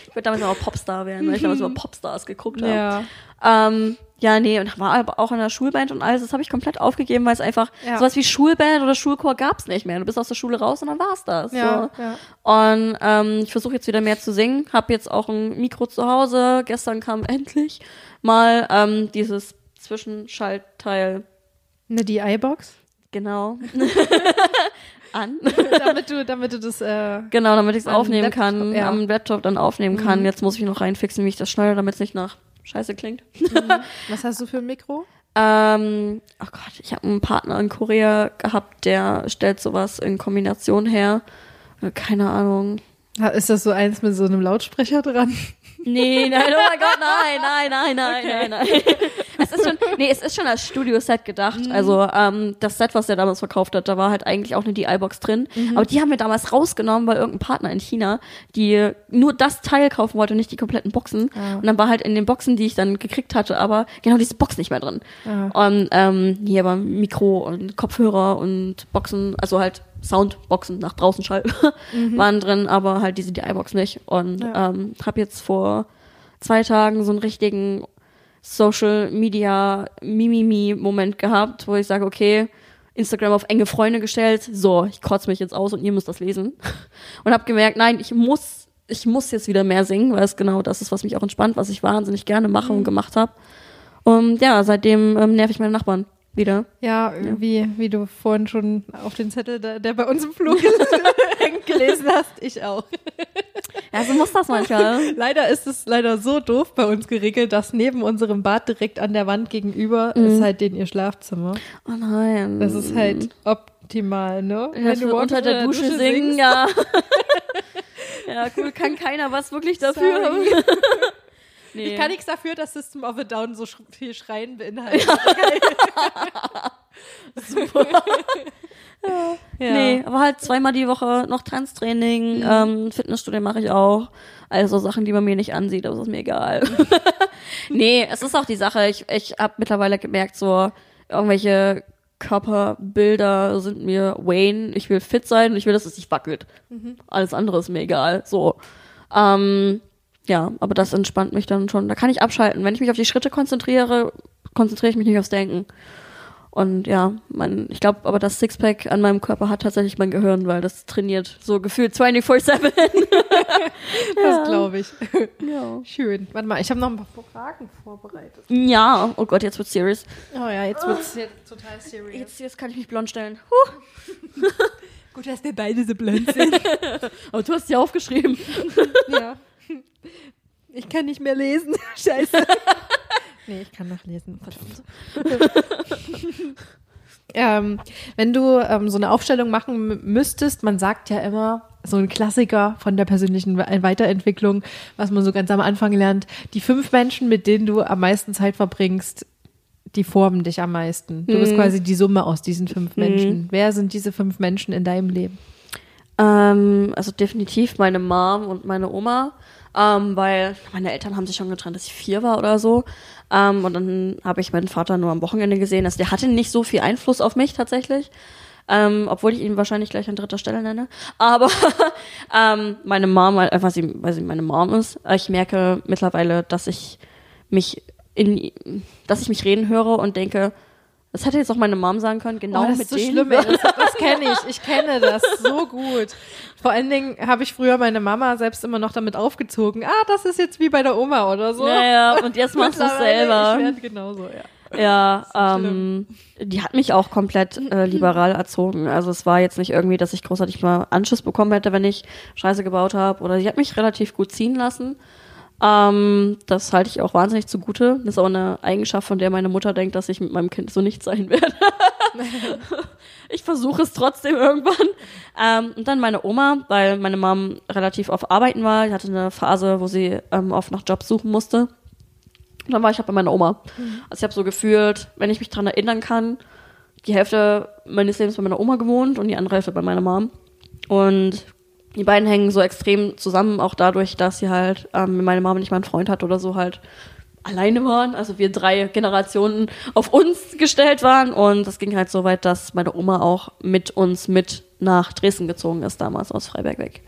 Ich würde damals mal Popstar werden, weil ich damals immer Popstars geguckt habe. Ja. Ähm, ja, nee, und war aber auch in der Schulband und alles. Das habe ich komplett aufgegeben, weil es einfach Ja. sowas wie Schulband oder Schulchor gab's nicht mehr. Du bist aus der Schule raus und dann war's das. Ja, so. ja. Und ähm, ich versuche jetzt wieder mehr zu singen. Hab jetzt auch ein Mikro zu Hause. Gestern kam endlich mal ähm, dieses Zwischenschaltteil, Eine DI-Box? genau, an. damit du, damit du das, äh, Genau, damit ich es aufnehmen Laptop, kann, ja. am Laptop dann aufnehmen kann. Jetzt muss ich noch reinfixen, wie ich das schneide, damit es nicht nach Scheiße klingt. was hast du für ein Mikro? Ähm, oh Gott, ich habe einen Partner in Korea gehabt, der stellt sowas in Kombination her. Äh, Keine Ahnung. Ist das so eins mit so einem Lautsprecher dran? Nee, nein, oh mein Gott, nein, nein, nein, nein, Okay. nein, nein. Es ist schon, nee, es ist schon als Studio-Set gedacht. Also ähm, das Set, was der damals verkauft hat, da war halt eigentlich auch eine DI-Box drin. Aber die haben wir damals rausgenommen, weil irgendein Partner in China, die nur das Teil kaufen wollte, nicht die kompletten Boxen. Ah. Und dann war halt in den Boxen, die ich dann gekriegt hatte, aber genau diese Box nicht mehr drin. Ah. Und ähm, hier war Mikro und Kopfhörer und Boxen, also halt Soundboxen nach draußen Schall waren drin, aber halt diese DI-Box nicht. Und Ja. ähm, habe jetzt vor zwei Tagen so einen richtigen Social Media Mimimi Moment gehabt, wo ich sage, okay, Instagram auf enge Freunde gestellt, so, ich kotze mich jetzt aus und ihr müsst das lesen. Und habe gemerkt, nein, ich muss, ich muss jetzt wieder mehr singen, weil es genau das ist, was mich auch entspannt, was ich wahnsinnig gerne mache und gemacht habe. Und ja, seitdem ähm, nerv ich meine Nachbarn wieder. Ja, Wie, wie du vorhin schon auf den Zettel, der, der bei uns im Flur hängt, gelesen hast. Ich auch. Ja, so muss das manchmal. Leider ist es leider so doof bei uns geregelt, dass neben unserem Bad direkt an der Wand gegenüber ist halt den ihr Schlafzimmer. Oh nein. Das ist halt optimal, ne? Ja, für morgens unter der Dusche, singen, singst. ja. ja, cool, kann keiner was wirklich dafür. Nee. Ich kann nichts dafür, dass System of a Down so sch viel Schreien beinhaltet. Ja. Nee, aber halt zweimal die Woche noch Tanztraining, ähm, Fitnessstudio mache ich auch. Also Sachen, die man mir nicht ansieht, aber es ist mir egal. nee, es ist auch die Sache, ich, ich habe mittlerweile gemerkt, so irgendwelche Körperbilder sind mir Wayne, ich will fit sein und ich will, dass es nicht wackelt. Alles andere ist mir egal. So. Ähm, ja, aber das entspannt mich dann schon. Da kann ich abschalten. Wenn ich mich auf die Schritte konzentriere, konzentriere ich mich nicht aufs Denken. Und ja, mein, ich glaube aber das Sixpack an meinem Körper hat tatsächlich mein Gehirn, weil das trainiert so gefühlt 24-7. Das glaube ich. ja. Schön. Warte mal, ich habe noch ein paar Fragen vorbereitet. ja, oh Gott, jetzt wird's serious. Oh ja, jetzt wird es total serious. Jetzt, jetzt kann ich mich blond stellen. Huh. Gut, dass wir beide so blöd sind. Aber du hast ja aufgeschrieben. ja. Ich kann nicht mehr lesen. Scheiße. nee, ich kann noch lesen. Verdammt. ähm, wenn du ähm, so eine Aufstellung machen müsstest, man sagt ja immer, so ein Klassiker von der persönlichen We- Weiterentwicklung, was man so ganz am Anfang lernt, die fünf Menschen, mit denen du am meisten Zeit verbringst, die formen dich am meisten. Du bist quasi die Summe aus diesen fünf Menschen. Wer sind diese fünf Menschen in deinem Leben? Ähm, also definitiv meine Mom und meine Oma, ähm, weil meine Eltern haben sich schon getrennt, dass ich vier war oder so. Ähm, und dann habe ich meinen Vater nur am Wochenende gesehen. Also der hatte nicht so viel Einfluss auf mich tatsächlich. Ähm, obwohl ich ihn wahrscheinlich gleich an dritter Stelle nenne. Aber ähm, meine Mom, weil- einfach sie, weil sie meine Mom ist. Ich merke mittlerweile, dass ich mich in, dass ich mich reden höre und denke, das hätte jetzt auch meine Mom sagen können, genau oh, das mit ist so denen. schlimm, ey. Das, das kenne ich. Ich kenne das so gut. Vor allen Dingen habe ich früher meine Mama selbst immer noch damit aufgezogen. Ah, das ist jetzt wie bei der Oma oder so. Ja, ja, und jetzt machst du es selber. Ich werde genauso, ja. Ja, ähm, die hat mich auch komplett äh, liberal erzogen. Also es war jetzt nicht irgendwie, dass ich großartig mal Anschiss bekommen hätte, wenn ich Scheiße gebaut habe. Oder sie hat mich relativ gut ziehen lassen. Ähm, das halte ich auch wahnsinnig zugute. Das ist auch eine Eigenschaft, von der meine Mutter denkt, dass ich mit meinem Kind so nicht sein werde. ich versuche es trotzdem irgendwann. Ähm, und dann meine Oma, weil meine Mom relativ auf Arbeiten war. Die hatte eine Phase, wo sie ähm, oft nach Jobs suchen musste. Und dann war ich halt bei meiner Oma. Also ich habe so gefühlt, wenn ich mich dran erinnern kann, die Hälfte meines Lebens bei meiner Oma gewohnt und die andere Hälfte bei meiner Mom. Und die beiden hängen so extrem zusammen, auch dadurch, dass sie halt, ähm, meine Mama nicht mal einen Freund hat oder so, halt alleine waren, also wir drei Generationen auf uns gestellt waren und das ging halt so weit, dass meine Oma auch mit uns mit nach Dresden gezogen ist, damals aus Freiberg weg.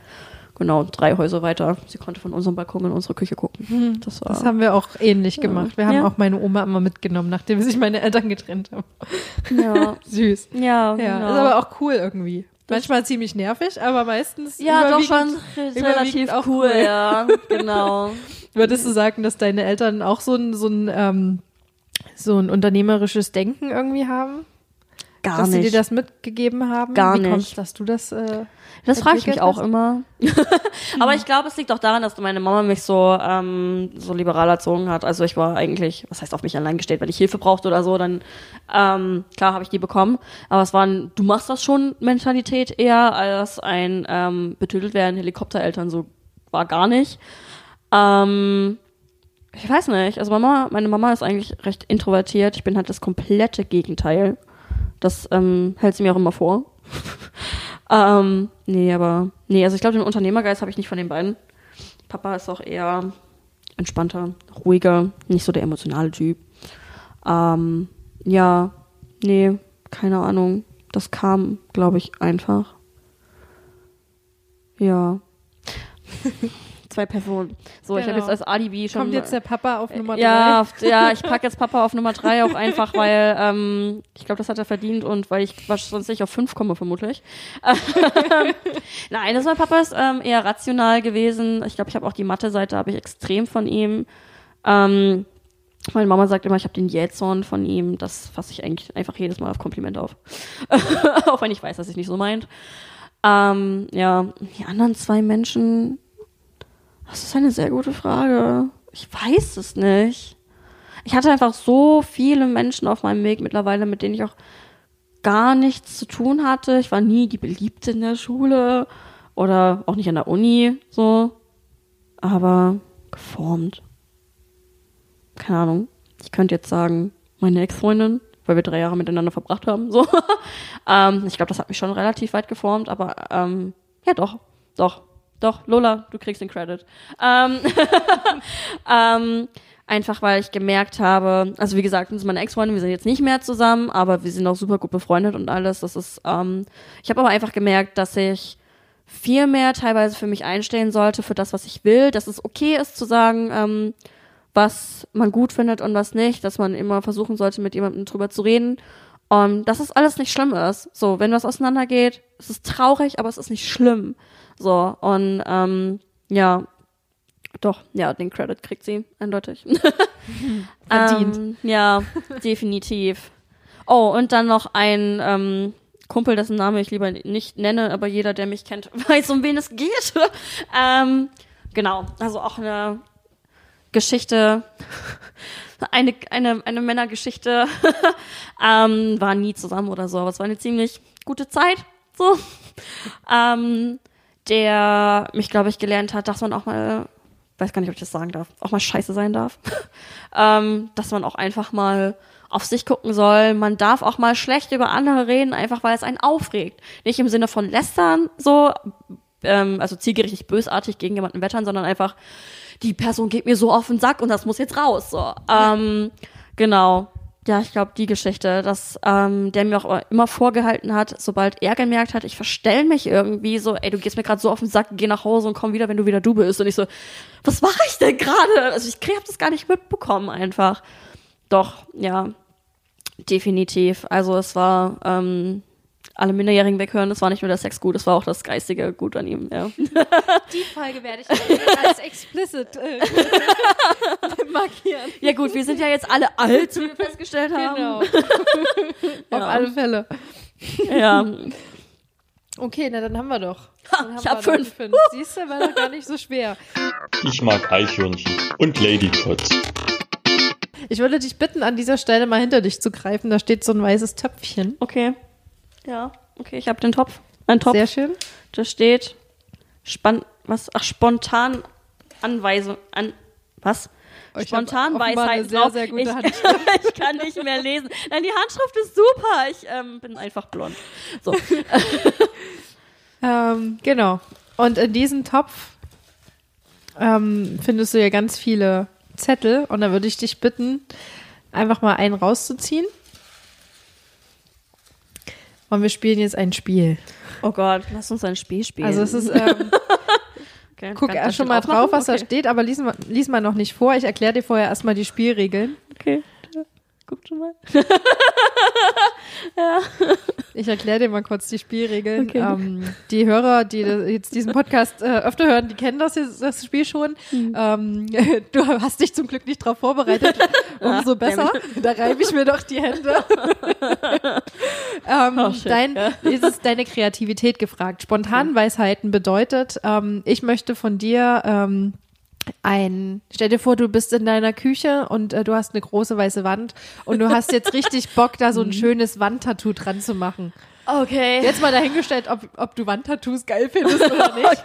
Genau, drei Häuser weiter. Sie konnte von unserem Balkon in unsere Küche gucken. Das war Das haben wir auch ähnlich gemacht. Wir haben Ja. auch meine Oma immer mitgenommen, nachdem sich meine Eltern getrennt haben. ja, Süß. ja, Ja, genau. ist aber auch cool irgendwie. Manchmal ziemlich nervig, aber meistens ja, doch schon relativ auch cool, cool. ja, genau. Würdest du sagen, dass deine Eltern auch so ein, so ein, ähm, so ein unternehmerisches Denken irgendwie haben? Gar dass sie nicht. dir das mitgegeben haben? Gar Wie nicht. kommt's, dass du das äh, Das frage ich mich auch hast? immer. Aber ich glaube, es liegt auch daran, dass meine Mama mich so, ähm, so liberal erzogen hat. Also ich war eigentlich, was heißt auf mich allein gestellt, wenn ich Hilfe brauchte oder so, dann ähm, klar habe ich die bekommen. Aber es war ein, du machst das schon Mentalität eher als ein ähm, betüdelt werden Helikoptereltern. So war gar nicht. Ähm, ich weiß nicht. Also Mama, meine Mama ist eigentlich recht introvertiert. Ich bin halt das komplette Gegenteil. Das ähm, hält sie mir auch immer vor. ähm, nee, aber nee, also ich glaube, den Unternehmergeist habe ich nicht von den beiden. Papa ist auch eher entspannter, ruhiger, nicht so der emotionale Typ. Ähm, ja, nee, keine Ahnung. Das kam, glaube ich, einfach. Ja. Zwei Personen. So, ich habe Genau. jetzt als Alibi schon. kommt jetzt der Papa auf Nummer Ja, auf, ja, ich packe jetzt Papa auf Nummer drei auch einfach, weil ähm, ich glaube, das hat er verdient und weil ich sonst nicht auf fünf komme, vermutlich. Nein, das mein Papa ist ähm, eher rational gewesen. Ich glaube, ich habe auch die Mathe-Seite, habe ich extrem von ihm. Ähm, meine Mama sagt immer, ich habe den Jähzorn von ihm. Das fasse ich eigentlich einfach jedes Mal auf Kompliment auf. auch wenn ich weiß, dass ich nicht so meint. Ähm, ja, die anderen zwei Menschen, das ist eine sehr gute Frage. Ich weiß es nicht. Ich hatte einfach so viele Menschen auf meinem Weg mittlerweile, mit denen ich auch gar nichts zu tun hatte. Ich war nie die Beliebte in der Schule oder auch nicht an der Uni, so. Aber geformt. Keine Ahnung. Ich könnte jetzt sagen, meine Ex-Freundin, weil wir drei Jahre miteinander verbracht haben, so. ähm, ich glaube, das hat mich schon relativ weit geformt, aber ähm, ja, doch, doch, doch, Lola, du kriegst den Credit. Ähm, ähm, einfach weil ich gemerkt habe, also wie gesagt, ist meine Ex-Freundin, wir sind jetzt nicht mehr zusammen, aber wir sind auch super gut befreundet und alles. Das ist, ähm, ich habe aber einfach gemerkt, dass ich viel mehr teilweise für mich einstellen sollte, für das, was ich will, dass es okay ist zu sagen, ähm, was man gut findet und was nicht, dass man immer versuchen sollte, mit jemandem drüber zu reden. Und dass es alles nicht schlimm ist. So, wenn was auseinandergeht, es ist traurig, aber es ist nicht schlimm. So, und ähm, ja, doch, ja, den Credit kriegt sie, eindeutig. Verdient. Ähm, ja, definitiv. Oh, und dann noch ein ähm, Kumpel, dessen Name ich lieber nicht nenne, aber jeder, der mich kennt, weiß, um wen es geht. ähm, genau, also auch eine Geschichte, eine, eine, eine Männergeschichte, ähm, waren nie zusammen oder so, aber es war eine ziemlich gute Zeit, so. ähm, der mich, glaube ich, gelernt hat, dass man auch mal, weiß gar nicht, ob ich das sagen darf, auch mal scheiße sein darf. ähm, dass man auch einfach mal auf sich gucken soll. Man darf auch mal schlecht über andere reden, einfach weil es einen aufregt. Nicht im Sinne von lästern, so, ähm, also zielgerichtet bösartig gegen jemanden wettern, sondern einfach, die Person geht mir so auf den Sack und das muss jetzt raus. So. Ähm, genau. Ja, ich glaube, die Geschichte, dass ähm, der mir auch immer vorgehalten hat, sobald er gemerkt hat, ich verstell mich irgendwie so, ey, du gehst mir gerade so auf den Sack, geh nach Hause und komm wieder, wenn du wieder du bist. Und ich so, was mache ich denn gerade? Also ich hab das gar nicht mitbekommen einfach. Doch, ja, definitiv. Also es war ähm, alle Minderjährigen weghören, es war nicht nur der Sex gut, es war auch das geistige Gut an ihm, ja. Die Folge werde ich als explicit äh, markieren. Ja gut, wir sind ja jetzt alle alt, wie wir festgestellt haben. Genau. Ja. Auf alle Fälle. Ja. Okay, na dann haben wir doch. Haben ich hab wir doch fünf. die fünf. Siehst du, war doch gar nicht so schwer. Ich mag Eichhörnchen und Ladypots. Ich würde dich bitten, an dieser Stelle mal hinter dich zu greifen. Da steht so ein weißes Töpfchen. Okay. Ja, okay, ich habe den Topf. Ein Topf. Sehr schön. Da steht span was ach spontan Anweisung an was? Ich Spontan Weisheit sehr, drauf. sehr gute ich, Handschrift. ich kann nicht mehr lesen. Nein, die Handschrift ist super. Ich ähm, bin einfach blond. So. Ähm, genau. Und in diesem Topf ähm, findest du ja ganz viele Zettel und da würde ich dich bitten, einfach mal einen rauszuziehen. Und wir spielen jetzt ein Spiel. Oh Gott, lass uns ein Spiel spielen. Also es ist, ähm, okay, guck erst schon mal drauf was da okay. steht, aber lies mal, lies mal noch nicht vor. Ich erkläre dir vorher erstmal die Spielregeln. Okay, ja, guck schon mal. Ich erkläre dir mal kurz die Spielregeln. Okay. Ähm, die Hörer, die jetzt diesen Podcast äh, öfter hören, die kennen das, jetzt, das Spiel schon. Hm. Ähm, du hast dich zum Glück nicht darauf vorbereitet. Umso besser. Da reibe ich mir doch die Hände. ähm, Oh, dein, ja. ist es deine Kreativität gefragt. Spontanweisheiten bedeutet, ähm, ich möchte von dir ähm, ein, stell dir vor, du bist in deiner Küche und äh, du hast eine große weiße Wand und du hast jetzt richtig Bock, da Mhm. so ein schönes Wandtattoo dran zu machen. Okay. Jetzt mal dahingestellt, ob, ob du Wandtattoos geil findest oder nicht.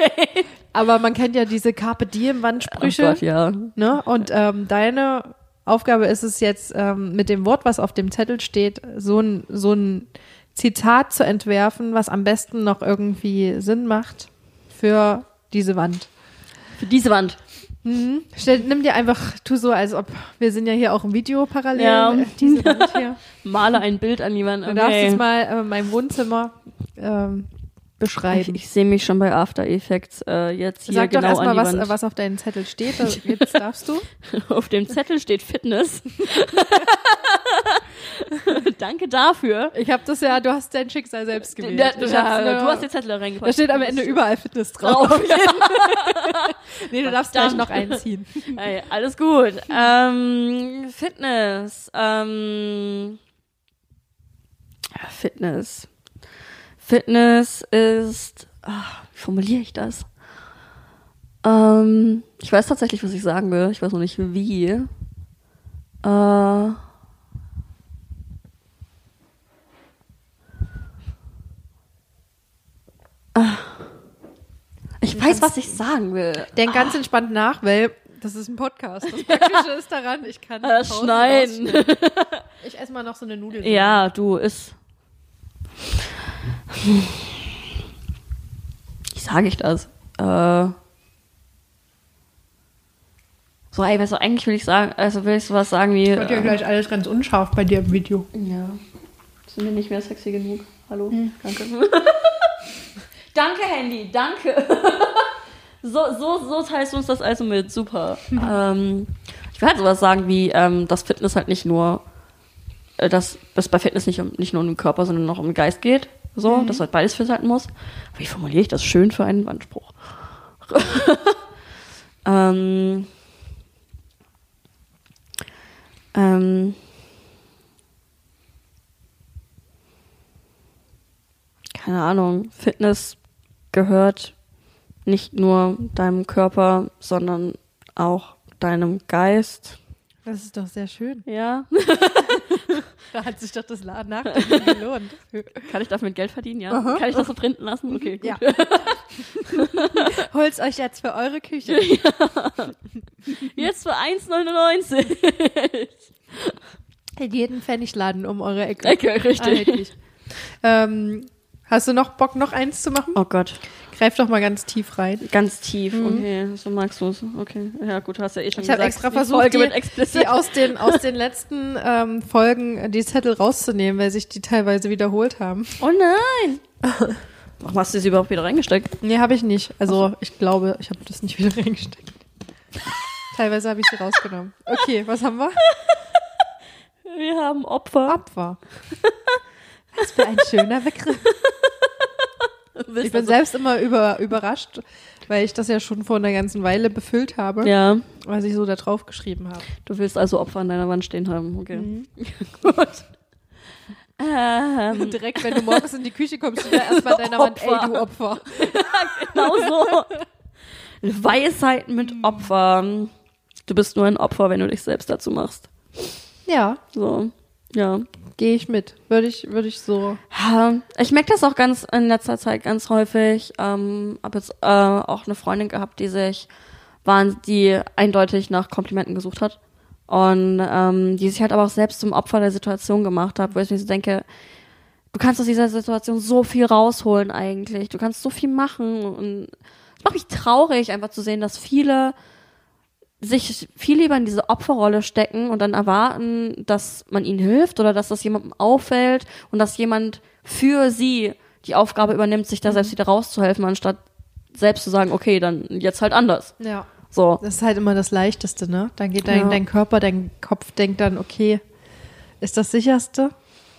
Aber man kennt ja diese Carpe Diem Oh Wandsprüche. Gott, ja. ne? Und ähm, deine Aufgabe ist es jetzt, ähm, mit dem Wort, was auf dem Zettel steht, so ein, so ein Zitat zu entwerfen, was am besten noch irgendwie Sinn macht für diese Wand. Für diese Wand. Mhm. Stell, nimm dir einfach, tu so, als ob, wir sind ja hier auch im Video parallel, Ja. äh, diese Wand hier. Male ein Bild an die Wand. Du darfst Okay. jetzt mal äh, mein Wohnzimmer ähm, Ich, beschreiben. ich sehe mich schon bei After Effects äh, jetzt hier Sag doch genau erstmal, an die was, Wand. was auf deinem Zettel steht. Jetzt darfst du. Auf dem Zettel steht Fitness. Danke dafür. Ich habe das ja, du hast dein Schicksal selbst gewählt. Da, da, hab's nur- du hast den Zettel reingepackt. da steht am Ende überall Fitness drauf. drauf. nee, du darfst gleich noch einziehen. Ey, alles gut. Ähm, Fitness. Ähm, Fitness. Fitness ist. ach, wie formuliere ich das? Ähm, ich weiß tatsächlich, was ich sagen will. Ich weiß noch nicht wie. Äh, ich weiß, was ich sagen will. Denk ganz entspannt nach, weil das ist ein Podcast. Das Praktische ist daran, ich kann Äh, Pausen schneiden. Ich esse mal noch so eine Nudel. Ja, du ist. Wie sage ich das? Äh. So, ey, du, eigentlich will ich sagen, also will ich sowas sagen wie. Wird ja äh, gleich alles ganz unscharf bei dir im Video. ja. Sind wir nicht mehr sexy genug? Hallo? Hm. Danke. danke, Handy, danke. so, so, so teilst du uns das also mit. Super. ähm, ich will halt sowas sagen wie, ähm, dass Fitness halt nicht nur, äh, dass es bei Fitness nicht, um, nicht nur um den Körper, sondern auch um den Geist geht. So, dass halt beides fit halten muss. Wie formuliere ich das schön für einen Wandspruch? ähm, ähm, keine Ahnung, Fitness gehört nicht nur deinem Körper, sondern auch deinem Geist. Das ist doch sehr schön. Ja. Da hat sich doch das La- Nachdenken gelohnt. Kann ich dafür Geld verdienen, ja? Kann ich das so printen lassen? Okay, gut. Ja. Holt's euch jetzt für eure Küche. Jetzt für 1,99. In jeden Pfennigladen um eure Ecke. Ecke, richtig. Erhältlich. ähm, hast du noch Bock, noch eins zu machen? Oh Gott, Greif doch mal ganz tief rein. ganz tief. Okay, so magst du es. Okay, ja gut, hast ja eh schon Ich habe gesagt. extra die versucht, Folge die, die aus den, aus den letzten ähm, Folgen äh, die Zettel rauszunehmen, weil sich die teilweise wiederholt haben. Oh nein! Warum hast du sie überhaupt wieder reingesteckt? Nee, habe ich nicht. Also ich glaube, ich habe das nicht wieder reingesteckt. teilweise habe ich sie rausgenommen. Okay, was haben wir? Wir haben Opfer. Opfer. Was für ein schöner Begriff. Ich bin selbst immer über, überrascht, weil ich das ja schon vor einer ganzen Weile befüllt habe, Ja, was ich so da drauf geschrieben habe. du willst also Opfer an deiner Wand stehen haben. Okay. Mhm. Gut. Ähm, Und direkt, wenn du morgens in die Küche kommst, steht da erstmal an deiner Wand, ey, Opfer. du Opfer. genau so. Weisheit mit Opfer. Du bist nur ein Opfer, wenn du dich selbst dazu machst. Ja, So, ja. gehe ich mit. Würde ich, würde ich so. Ich merke das auch ganz in letzter Zeit ganz häufig. Ähm, habe jetzt äh, auch eine Freundin gehabt, die sich waren, die eindeutig nach Komplimenten gesucht hat und ähm, die sich halt aber auch selbst zum Opfer der Situation gemacht hat, wo ich mir so denke, du kannst aus dieser Situation so viel rausholen eigentlich, du kannst so viel machen und es macht mich traurig einfach zu sehen, dass viele sich viel lieber in diese Opferrolle stecken und dann erwarten, dass man ihnen hilft oder dass das jemandem auffällt und dass jemand für sie die Aufgabe übernimmt, sich da selbst wieder rauszuhelfen, anstatt selbst zu sagen, okay, dann jetzt halt anders. Ja. So. Das ist halt immer das Leichteste, ne? Dann geht dein, Ja. dein Körper, dein Kopf denkt dann, okay, ist das sicherste?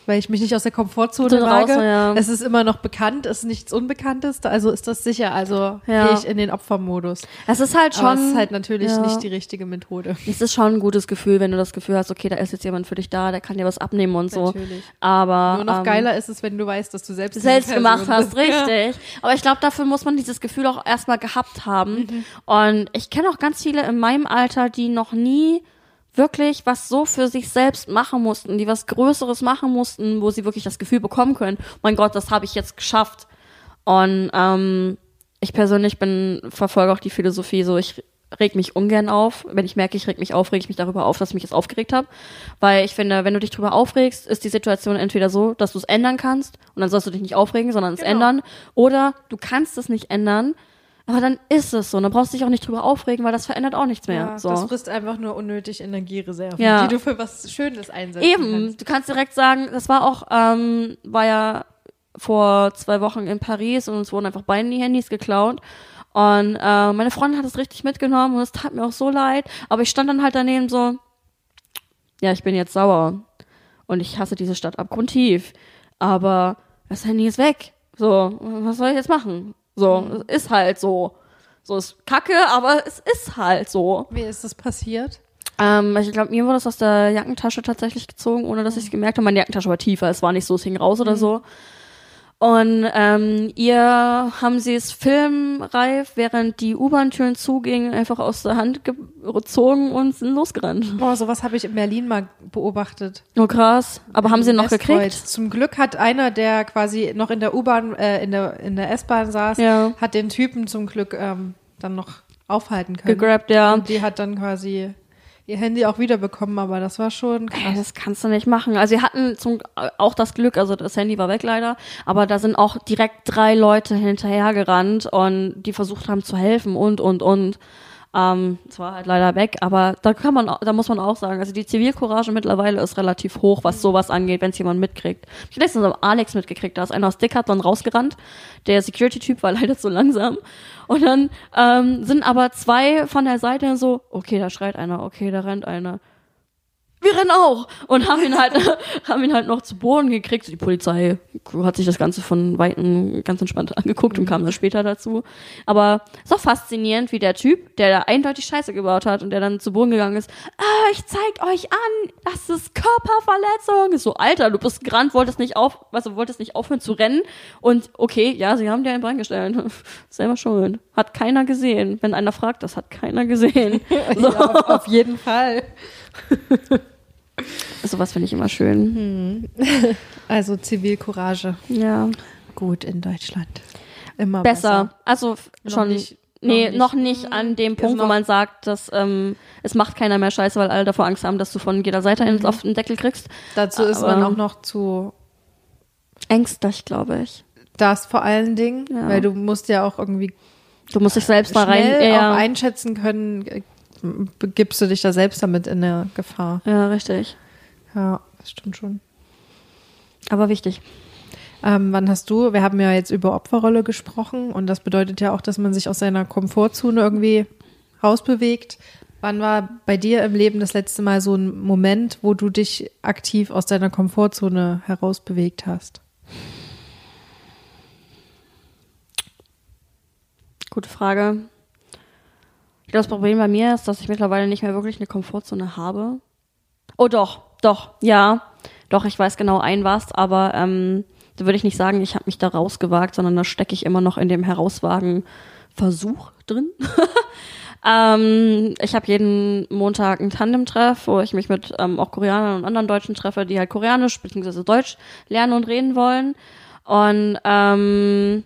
Weil ich mich nicht aus der Komfortzone wage. ja. Es ist immer noch bekannt, es ist nichts Unbekanntes, also ist das sicher. Also Ja. gehe ich in den Opfermodus. Es ist halt Aber schon, es ist halt natürlich ja. nicht die richtige Methode. es ist schon ein gutes Gefühl, wenn du das Gefühl hast, okay, da ist jetzt jemand für dich da, der kann dir was abnehmen und so. Natürlich. Aber Nur noch ähm, geiler ist es, wenn du weißt, dass du selbst selbst gemacht hast, bist. Richtig. Aber ich glaube, dafür muss man dieses Gefühl auch erstmal gehabt haben. Mhm. Und ich kenne auch ganz viele in meinem Alter, die noch nie wirklich was so für sich selbst machen mussten, die was Größeres machen mussten, wo sie wirklich das Gefühl bekommen können, mein Gott, das habe ich jetzt geschafft. Und ähm, ich persönlich bin, verfolge auch die Philosophie so, ich reg mich ungern auf. Wenn ich merke, ich reg mich auf, reg ich mich darüber auf, dass ich mich jetzt aufgeregt habe. Weil ich finde, wenn du dich darüber aufregst, ist die Situation entweder so, dass du es ändern kannst und dann sollst du dich nicht aufregen, sondern es Genau. ändern. Oder du kannst es nicht ändern, aber dann ist es so. Und dann brauchst du dich auch nicht drüber aufregen, weil das verändert auch nichts mehr. Ja, so. Das frisst einfach nur unnötig Energiereserven, Ja. die du für was Schönes einsetzen Eben, kannst. du kannst direkt sagen, das war auch, ähm, war ja vor zwei Wochen in Paris und uns wurden einfach beiden die Handys geklaut. Und äh, meine Freundin hat es richtig mitgenommen und es tat mir auch so leid. Aber ich stand dann halt daneben so, ja, ich bin jetzt sauer. Und ich hasse diese Stadt abgrundtief. Aber das Handy ist weg. So, was soll ich jetzt machen? So, es ist halt so. So ist kacke, aber es ist halt so. Wie ist das passiert? Ähm, ich glaube, mir wurde das aus der Jackentasche tatsächlich gezogen, ohne dass ich es gemerkt habe. Meine Jackentasche war tiefer, es war nicht so, es hing raus oder so. Und ähm, ihr haben sie es filmreif, während die U-Bahn-Türen zugingen, einfach aus der Hand gezogen und sind losgerannt. Boah, sowas habe ich in Berlin mal beobachtet. Oh krass. Aber haben sie ihn noch gekriegt? Zum Glück hat einer, der quasi noch in der U-Bahn, äh, in der, in der S-Bahn saß, Ja. hat den Typen zum Glück ähm, dann noch aufhalten können. Gegrabt, ja. Und die hat dann quasi ihr Handy auch wiederbekommen, aber das war schon Ey, krass. das kannst du nicht machen. Also sie hatten zum, auch das Glück, also das Handy war weg leider, aber da sind auch direkt drei Leute hinterhergerannt und die versucht haben zu helfen und, und, und. Ähm, es war halt leider weg, aber da kann man, da muss man auch sagen, also die Zivilcourage mittlerweile ist relativ hoch, was sowas angeht, wenn es jemand mitkriegt. Ich habe letztens am Alex mitgekriegt, da ist einer aus Decathlon rausgerannt. Der Security-Typ war leider zu langsam. Und dann ähm, sind aber zwei von der Seite so, okay, da schreit einer, okay, da rennt einer wir rennen auch und haben ihn halt haben ihn halt noch zu Boden gekriegt. Die Polizei hat sich das Ganze von weitem ganz entspannt angeguckt und kam dann später dazu. Aber ist auch faszinierend, wie der Typ, der da eindeutig Scheiße gebaut hat und der dann zu Boden gegangen ist, ah, ich zeig euch an, das ist Körperverletzung. Ist so, Alter, du bist gerannt, wolltest nicht auf, du wolltest nicht aufhören zu rennen und okay, ja, sie haben dir einen Bein gestellt. Selber schuld. Hat keiner gesehen. Wenn einer fragt, das hat keiner gesehen. So. Ja, auf jeden Fall. Sowas finde ich immer schön. Also Zivilcourage. Ja. Gut in Deutschland. Immer besser. besser. Also Noch schon. nicht- nee, noch noch nicht. nicht, an dem Ist Punkt, wo man sagt, dass ähm, es macht keiner mehr Scheiße, weil alle davor Angst haben, dass du von jeder Seite eins auf den Deckel kriegst. Dazu ist Aber- man auch noch zu Ängstlich, glaube ich. das vor allen Dingen, Ja. weil du musst ja auch irgendwie Du musst dich selbst mal rein. Ja, auch einschätzen können, begibst du dich da selbst damit in eine Gefahr. ja, richtig. Ja, das stimmt schon. Aber wichtig. Ähm, wann hast du, wir haben ja jetzt über Opferrolle gesprochen und das bedeutet ja auch, dass man sich aus seiner Komfortzone irgendwie rausbewegt. Wann war bei dir im Leben das letzte Mal so ein Moment, wo du dich aktiv aus deiner Komfortzone herausbewegt hast? Gute Frage. Ich glaube, das Problem bei mir ist, dass ich mittlerweile nicht mehr wirklich eine Komfortzone habe. Oh doch, doch, ja. Doch, ich weiß genau ein was, aber ähm, da würde ich nicht sagen, ich habe mich da rausgewagt, sondern da stecke ich immer noch in dem Herauswagen-Versuch drin. ähm, ich habe jeden Montag einen Tandem-Treff, wo ich mich mit ähm, auch Koreanern und anderen Deutschen treffe, die halt Koreanisch bzw. Deutsch lernen und reden wollen. Und ähm,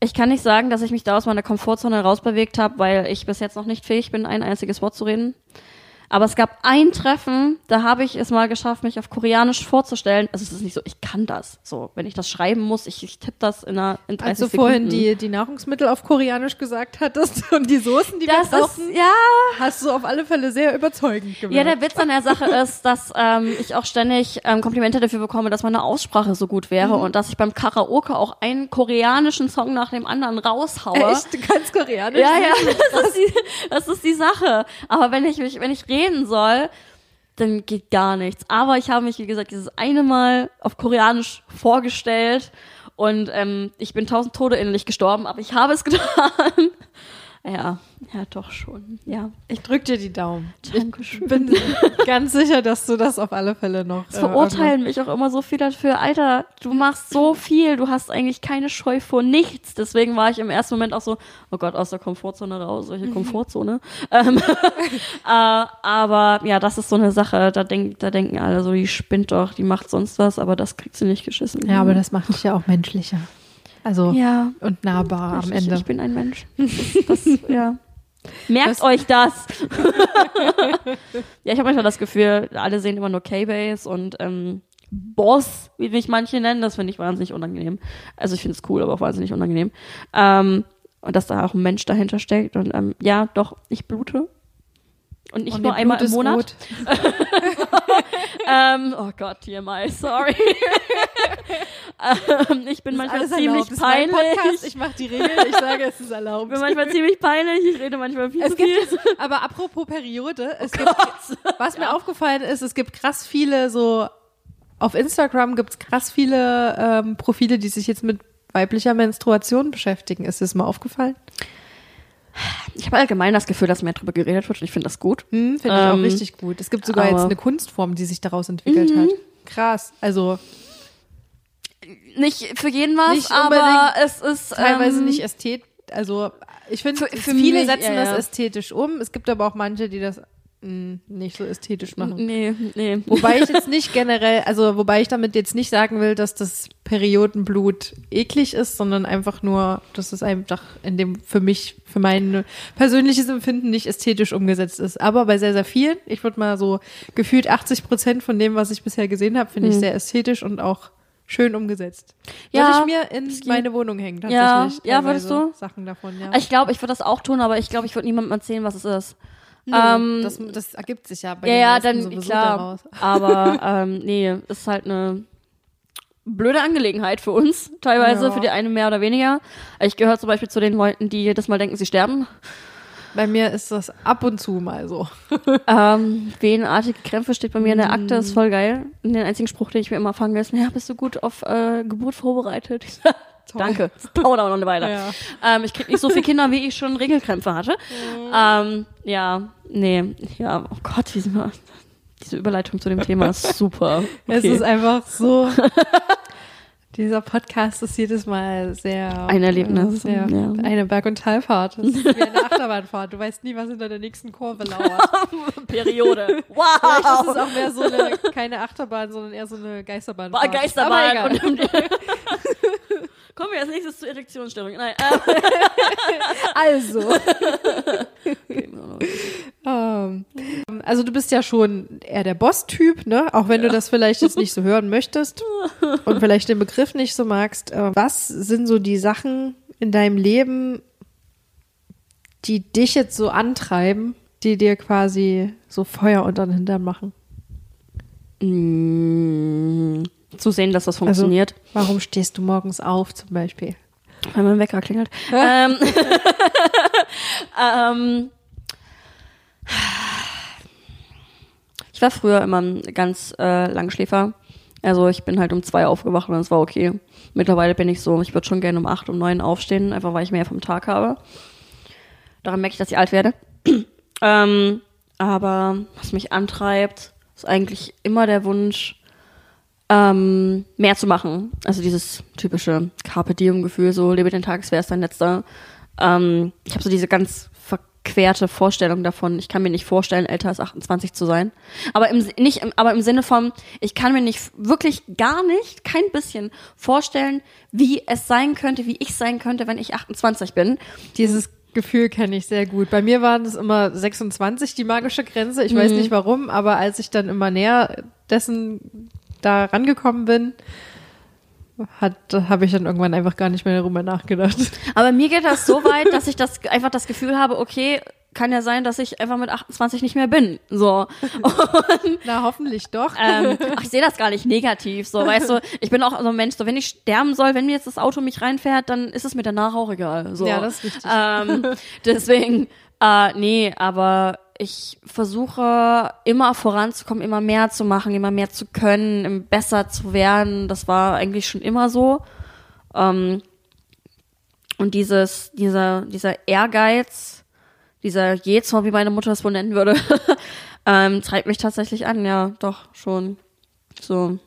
ich kann nicht sagen, dass ich mich da aus meiner Komfortzone rausbewegt habe, weil ich bis jetzt noch nicht fähig bin, ein einziges Wort zu reden. Aber es gab ein Treffen, da habe ich es mal geschafft, mich auf Koreanisch vorzustellen. Also es ist nicht so, ich kann das. So, wenn ich das schreiben muss, ich, ich tippe das in, einer, in 30 Als du vorhin die, die Nahrungsmittel auf Koreanisch gesagt hattest und die Soßen, die das wir ist, brauchen, ja, hast du auf alle Fälle sehr überzeugend gemacht. Ja, der Witz an der Sache ist, dass ähm, ich auch ständig ähm, Komplimente dafür bekomme, dass meine Aussprache so gut wäre Mhm. und dass ich beim Karaoke auch einen koreanischen Song nach dem anderen raushaue. Echt? Kannst Koreanisch? Ja, ja, das ist, die, das ist die Sache. Aber wenn ich mich, wenn ich reden soll, dann geht gar nichts. Aber ich habe mich, wie gesagt, dieses eine Mal auf Koreanisch vorgestellt und ähm, ich bin tausend Tode innerlich gestorben, aber ich habe es getan. Ja, ja, doch schon. Ja, Ich drück dir die Daumen. Dankeschön. Ich bin ganz sicher, dass du das auf alle Fälle noch. Es verurteilen mich auch immer so viel dafür. Alter, du machst so viel, du hast eigentlich keine Scheu vor nichts. Deswegen war ich im ersten Moment auch so, oh Gott, aus der Komfortzone raus, solche Komfortzone. ähm, äh, aber ja, das ist so eine Sache, da, denk, da denken alle so, die spinnt doch, die macht sonst was, aber das kriegt sie nicht geschissen. Ja, aber das macht dich ja auch menschlicher. Also Ja, und nahbar am ich, Ende. ich bin ein Mensch. Das, das, ja. Merkt Das- euch das. ja, ich habe manchmal das Gefühl, alle sehen immer nur K-Base und ähm, Boss, wie mich manche nennen. Das finde ich wahnsinnig unangenehm. Also ich finde es cool, aber auch wahnsinnig unangenehm. Ähm, und dass da auch ein Mensch dahinter steckt. Und ähm, ja, doch, ich blute. Und nicht Und nur einmal Blut im Monat. Ähm, oh Gott, TMI, sorry. ähm, ich bin manchmal ziemlich erlaubt. Es peinlich. Podcast, ich mache die Regeln, ich sage, es ist erlaubt. Ich bin manchmal ziemlich peinlich, ich rede manchmal viel Es zu viel. gibt, aber apropos Periode, es gibt, was mir aufgefallen ist, es gibt krass viele so, auf Instagram gibt's krass viele ähm, Profile, die sich jetzt mit weiblicher Menstruation beschäftigen. Ist das mal aufgefallen? Ich habe allgemein das Gefühl, dass mehr darüber geredet wird und ich finde das gut. Hm, Finde ich auch Ähm, richtig gut. Es gibt sogar jetzt eine Kunstform, die sich daraus entwickelt hat. Krass. Also Nicht für jeden was, aber es ist teilweise ähm, nicht ästhetisch. Also ich finde, viele mich, setzen ja, das ja. ästhetisch um. Es gibt aber auch manche, die das nicht so ästhetisch machen. Nee, nee. Wobei ich jetzt nicht generell, also wobei ich damit jetzt nicht sagen will, dass das Periodenblut eklig ist, sondern einfach nur, dass es einfach in dem für mich, für mein persönliches Empfinden nicht ästhetisch umgesetzt ist. Aber bei sehr, sehr vielen, ich würde mal so gefühlt 80 Prozent von dem, was ich bisher gesehen habe, finde ich Hm. sehr ästhetisch und auch schön umgesetzt. Ja, Würde ich mir in meine Wohnung hängen, Ja, tatsächlich. ja, würdest teilweise du? Sachen davon, ja. Ich glaube, ich würde das auch tun, aber ich glaube, ich würde niemandem erzählen, was es ist. Ähm, das, das ergibt sich ja bei Ja, ja, dann klar. daraus. Aber ähm, nee, ist halt eine blöde Angelegenheit für uns, teilweise, Ja. für die eine mehr oder weniger. Ich gehöre zum Beispiel zu den Leuten, die jedes Mal denken, sie sterben. Bei mir ist das ab und zu mal so. Ähm, venenartige Krämpfe steht bei mir in der Akte, Mm. ist voll geil. Und den einzigen Spruch, den ich mir immer fange, ist, ja, bist du gut auf äh, Geburt vorbereitet? Sag, Danke. Das dauert auch noch eine Weile. Ja. Ähm, ich krieg nicht so viele Kinder, wie ich schon Regelkrämpfe hatte. Ähm, ja, nee, ja, oh Gott, wie sind wir, diese Überleitung zu dem Thema ist super. Es Okay. ist einfach so. Dieser Podcast ist jedes Mal sehr Ein Erlebnis, Sehr, ja. Eine Berg- und Talfahrt. Das ist wie eine Achterbahnfahrt. Du weißt nie, was hinter der nächsten Kurve lauert. Periode. Vielleicht ist Wow. es auch mehr so eine, keine Achterbahn, sondern eher so eine Geisterbahn. Geisterbahn. Kommen wir als nächstes zur Erektionsstörung. Nein, äh, Also. okay. Ähm, also du bist ja schon eher der Boss-Typ, ne? Auch wenn du das vielleicht jetzt nicht so hören möchtest und vielleicht den Begriff nicht so magst. Äh, was sind so die Sachen in deinem Leben, die dich jetzt so antreiben, die dir quasi so Feuer unter den Hintern machen? Mm, zu sehen, dass das funktioniert. Warum stehst du morgens auf zum Beispiel? Weil mein Wecker klingelt. ähm, ähm, ich war früher immer ein ganz äh, Langschläfer. Also ich bin halt um zwei aufgewacht und das war okay. Mittlerweile bin ich so, ich würde schon gerne um acht, um neun aufstehen, einfach weil ich mehr vom Tag habe. Daran merke ich, dass ich alt werde. ähm, aber was mich antreibt, ist eigentlich immer der Wunsch, ähm, mehr zu machen. Also dieses typische Carpe Diem-Gefühl, so lebe den Tag, es wäre dein letzter. Ähm, ich habe so diese ganz verquerte Vorstellung davon. Ich kann mir nicht vorstellen, älter als 28 zu sein. Aber im, nicht, aber im Sinne von, ich kann mir nicht wirklich gar nicht, kein bisschen vorstellen, wie es sein könnte, wie ich sein könnte, wenn ich 28 bin. Dieses Gefühl kenne ich sehr gut. Bei mir waren es immer 26 die magische Grenze. Ich Mhm. weiß nicht warum, aber als ich dann immer näher dessen da rangekommen bin, hat habe ich dann irgendwann einfach gar nicht mehr darüber nachgedacht. Aber mir geht das so weit, dass ich das einfach das Gefühl habe, okay, kann ja sein, dass ich einfach mit 28 nicht mehr bin. So. Na, hoffentlich doch. ähm, ach, ich sehe das gar nicht negativ. So, weißt du, ich bin auch so ein Mensch, so wenn ich sterben soll, wenn mir jetzt das Auto mich reinfährt, dann ist es mir danach auch egal. So. Ja, das ist richtig. Ähm, deswegen, äh, nee, aber ich versuche immer voranzukommen, immer mehr zu machen, immer mehr zu können, besser zu werden. Das war eigentlich schon immer so. Ähm, und dieses, dieser, dieser Ehrgeiz, dieser Jezorn, wie meine Mutter es wohl nennen würde, ähm, treibt mich tatsächlich an, ja, doch, schon. So.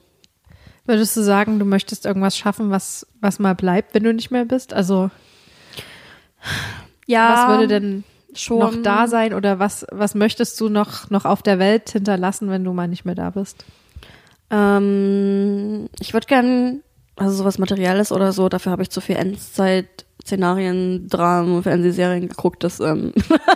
Würdest du sagen, du möchtest irgendwas schaffen, was, was mal bleibt, wenn du nicht mehr bist? Also, Ja, was würde denn schon noch da sein oder was, was möchtest du noch, noch auf der Welt hinterlassen, wenn du mal nicht mehr da bist? Ähm, ich würde gern, also sowas Materielles oder so, dafür habe ich zu viel Endzeit, Szenarien, Dramen, Fernsehserien geguckt, das, ähm,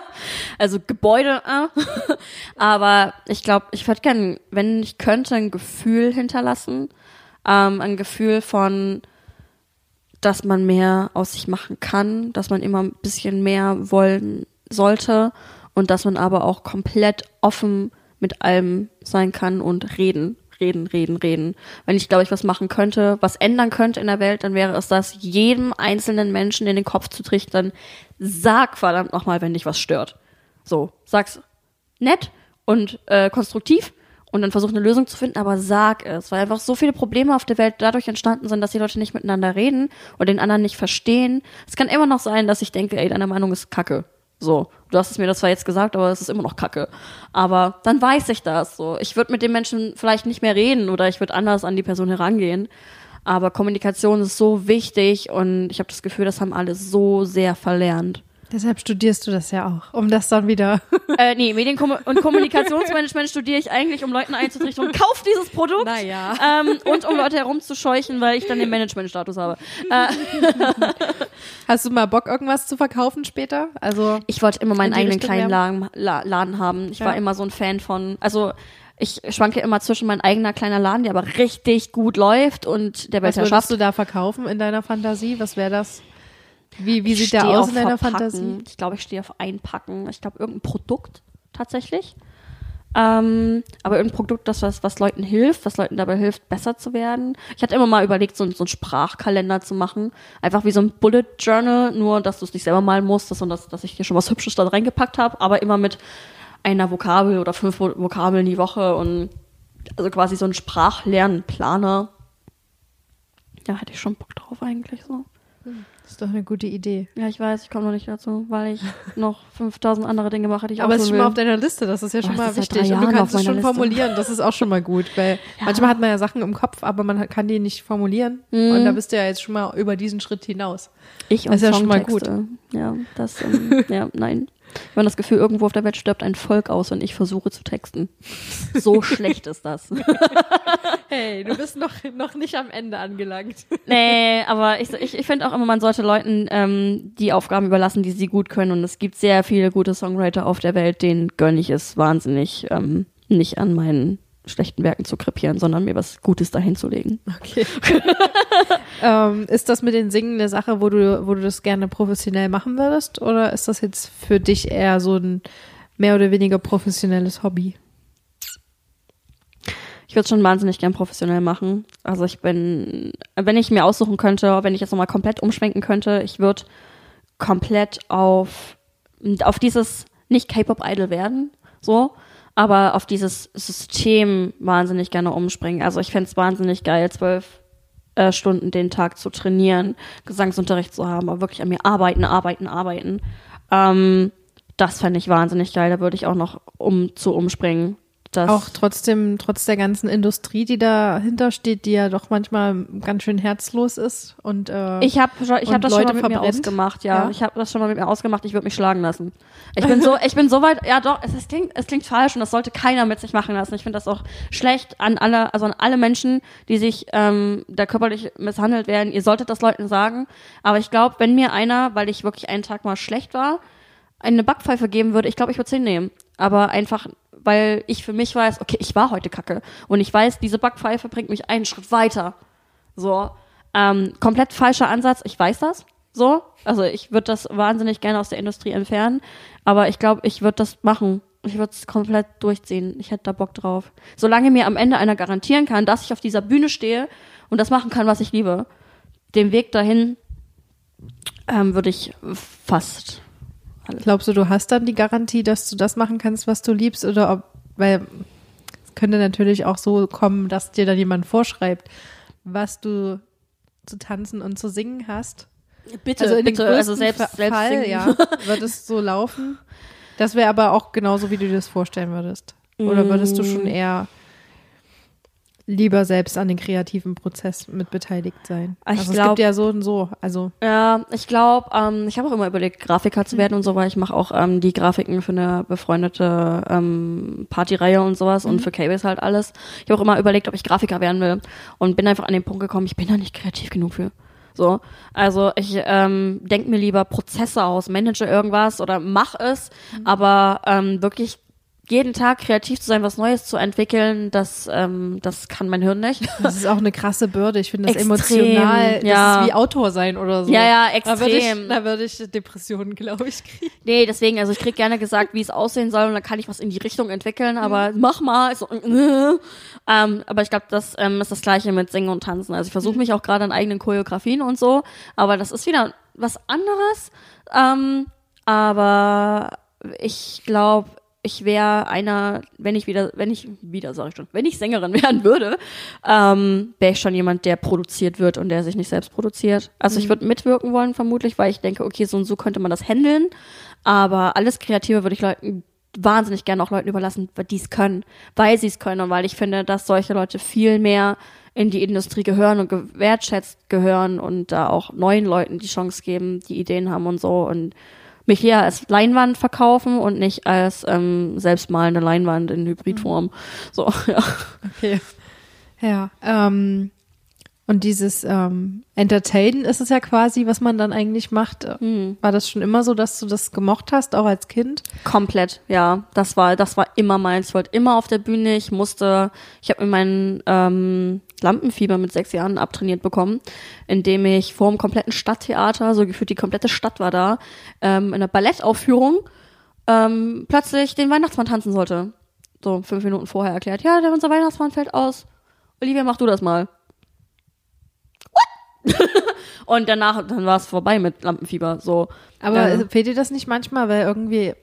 also Gebäude, äh. aber ich glaube, ich würde gern, wenn ich könnte, ein Gefühl hinterlassen, ähm, ein Gefühl von, dass man mehr aus sich machen kann, dass man immer ein bisschen mehr wollen sollte und dass man aber auch komplett offen mit allem sein kann und reden, reden, reden, reden. Wenn ich, glaube ich, was machen könnte, was ändern könnte in der Welt, dann wäre es das, jedem einzelnen Menschen in den Kopf zu trichtern, sag verdammt nochmal, wenn dich was stört. So, sag's nett und äh, konstruktiv und dann versuch eine Lösung zu finden, aber sag es, weil einfach so viele Probleme auf der Welt dadurch entstanden sind, dass die Leute nicht miteinander reden und den anderen nicht verstehen. Es kann immer noch sein, dass ich denke, ey, deine Meinung ist Kacke. So, du hast es mir das zwar jetzt gesagt, aber es ist immer noch Kacke. Aber dann weiß ich das. So, ich würde mit dem Menschen vielleicht nicht mehr reden oder ich würde anders an die Person herangehen. Aber Kommunikation ist so wichtig und ich habe das Gefühl, das haben alle so sehr verlernt. Deshalb studierst du das ja auch, um das dann wieder. Äh, nee, Medien- und Kommunikationsmanagement studiere ich eigentlich, um Leuten einzutrichtern, kauf dieses Produkt. Naja. Ähm, und um Leute herumzuscheuchen, weil ich dann den Managementstatus habe. Äh, Hast du mal Bock, irgendwas zu verkaufen später? Also, ich wollte immer meinen eigenen Richtung kleinen? Laden, La Laden haben. Ich Ja. war immer so ein Fan von, also ich schwanke immer zwischen mein eigener kleiner Laden, der aber richtig gut läuft und der was würdest Weltherrschaft. du da verkaufen in deiner Fantasie? Was wäre das? Wie, wie Ich sieht der aus in deiner. Fantasie? Ich glaube, ich stehe auf Einpacken. Ich glaube, irgendein Produkt tatsächlich. Ähm, aber irgendein Produkt, das was, was Leuten hilft, was Leuten dabei hilft, besser zu werden. Ich hatte immer mal überlegt, so, so einen Sprachkalender zu machen. Einfach wie so ein Bullet Journal, nur dass du es nicht selber malen musst, dass, dass, dass ich dir schon was Hübsches da reingepackt habe, aber immer mit einer Vokabel oder fünf Vo- Vokabeln die Woche und also quasi so ein Sprachlernplaner. Ja, hätte ich schon Bock drauf eigentlich so. Das ist doch eine gute Idee. Ja, ich weiß, ich komme noch nicht dazu, weil ich noch 5000 andere Dinge mache, die ich Aber auch es ist schon will. mal auf deiner Liste, das ist ja Oh, schon das mal wichtig. Und du kannst es schon Liste. formulieren, das ist auch schon mal gut, weil manchmal hat man ja Sachen im Kopf, aber man kann die nicht formulieren. Mhm. Und da bist du ja jetzt schon mal über diesen Schritt hinaus. ich und Das ist ja schon mal Songtexte. Ja, das, ähm, ja, nein. Ich habe das Gefühl, irgendwo auf der Welt stirbt ein Volk aus, wenn ich versuche zu texten. So schlecht ist das. Hey, du bist noch, noch nicht am Ende angelangt. Nee, aber ich, ich, ich finde auch immer, man sollte Leuten ähm, die Aufgaben überlassen, die sie gut können. Und es gibt sehr viele gute Songwriter auf der Welt, denen gönne ich es wahnsinnig, ähm, nicht an meinen schlechten Werken zu krepieren, sondern mir was Gutes dahin zu legen. Okay. ähm, ist das mit den Singen eine Sache, wo du, wo du das gerne professionell machen würdest? Oder ist das jetzt für dich eher so ein mehr oder weniger professionelles Hobby? Ich würde es schon wahnsinnig gern professionell machen. Also ich bin, wenn ich mir aussuchen könnte, wenn ich jetzt nochmal komplett umschwenken könnte, ich würde komplett auf, auf dieses, nicht K-Pop-Idol werden, so, aber auf dieses System wahnsinnig gerne umspringen. Also ich fände es wahnsinnig geil, zwölf äh, Stunden den Tag zu trainieren, Gesangsunterricht zu haben, aber wirklich an mir arbeiten, arbeiten, arbeiten. Ähm, das fände ich wahnsinnig geil. Da würde ich auch noch um zu umspringen. Das Auch trotzdem, trotz der ganzen Industrie, die dahinter steht, die ja doch manchmal ganz schön herzlos ist und äh, Ich habe ich Und hab das schon Leute mal mit mir verbrennt? ausgemacht, ja. Ja. Ich habe das schon mal mit mir ausgemacht, ich würde mich schlagen lassen. Ich bin so, ich bin so weit, ja doch, es, es, klingt, es klingt falsch und das sollte keiner mit sich machen lassen. Ich finde das auch schlecht an alle, also an alle Menschen, die sich ähm, da körperlich misshandelt werden. Ihr solltet das Leuten sagen. Aber ich glaube, wenn mir einer, weil ich wirklich einen Tag mal schlecht war, eine Backpfeife geben würde, ich glaube, ich würde sie hinnehmen. Aber einfach, weil ich für mich weiß, okay, ich war heute kacke. Und ich weiß, diese Backpfeife bringt mich einen Schritt weiter. So, ähm, komplett falscher Ansatz, ich weiß das. So, also ich würde das wahnsinnig gerne aus der Industrie entfernen, aber ich glaube, ich würde das machen. Ich würde es komplett durchziehen. Ich hätte da Bock drauf. Solange mir am Ende einer garantieren kann, dass ich auf dieser Bühne stehe und das machen kann, was ich liebe, den Weg dahin ähm, würde ich fast. Glaubst du, du hast dann die Garantie, dass du das machen kannst, was du liebst oder ob, weil es könnte natürlich auch so kommen, dass dir dann jemand vorschreibt, was du zu tanzen und zu singen hast. Bitte, also in bitte, also selbst, Fa- selbst Fall, singen. ja, wird es so laufen. Das wäre aber auch genauso, wie du dir das vorstellen würdest. Oder würdest du Mm. schon eher lieber selbst an den kreativen Prozess mit beteiligt sein? Ich also es glaub- gibt ja so und so. Also Ja, ich glaube, ähm, ich habe auch immer überlegt, Grafiker zu werden und so, weil ich mache auch ähm, die Grafiken für eine befreundete ähm, Partyreihe und sowas und für K-Base halt alles. Ich habe auch immer überlegt, ob ich Grafiker werden will und bin einfach an den Punkt gekommen, ich bin da nicht kreativ genug für. So, also ich ähm, denk mir lieber Prozesse aus, manage irgendwas oder mach es, aber ähm, wirklich jeden Tag kreativ zu sein, was Neues zu entwickeln, das ähm, das kann mein Hirn nicht. das ist auch eine krasse Bürde. Ich finde das Extrem, emotional. Das ja. ist wie Autor sein oder so. Ja, ja, Da würde ich, extrem. da würde ich Depressionen, glaube ich, kriegen. Nee, deswegen, also ich krieg gerne gesagt, wie es aussehen soll und dann kann ich was in die Richtung entwickeln, aber mach mal. So, äh, ähm, aber ich glaube, das ähm, ist das gleiche mit Singen und Tanzen. Also ich versuche mich auch gerade an eigenen Choreografien und so, aber das ist wieder was anderes. Ähm, aber ich glaube, ich wäre einer, wenn ich wieder, wenn ich wieder, sage ich schon, wenn ich Sängerin werden würde, ähm, wäre ich schon jemand, der produziert wird und der sich nicht selbst produziert. Also ich würde mitwirken wollen vermutlich, weil ich denke, okay, so und so könnte man das handeln. Aber alles Kreative würde ich Leuten wahnsinnig gerne auch Leuten überlassen, die es können, weil sie es können und weil ich finde, dass solche Leute viel mehr in die Industrie gehören und gewertschätzt gehören und da auch neuen Leuten die Chance geben, die Ideen haben und so und mich eher als Leinwand verkaufen und nicht als ähm, selbstmalende Leinwand in Hybridform. So, ja. Okay. Ja. Ähm, und dieses ähm, Entertainen ist es ja quasi, was man dann eigentlich macht. Hm. War das schon immer so, dass du das gemocht hast, auch als Kind? Komplett, ja. Das war, das war immer meins. Ich wollte immer auf der Bühne. Ich musste, ich habe mir meinen ähm, Lampenfieber mit sechs Jahren abtrainiert bekommen, indem ich vor dem kompletten Stadttheater, so gefühlt die komplette Stadt war da, ähm, in einer Ballettaufführung ähm, plötzlich den Weihnachtsmann tanzen sollte. So fünf Minuten vorher erklärt, ja, der unser Weihnachtsmann fällt aus. Olivia, mach du das mal. What? Und danach, dann war es vorbei mit Lampenfieber. So. Aber Ähm, fehlt dir das nicht manchmal, weil irgendwie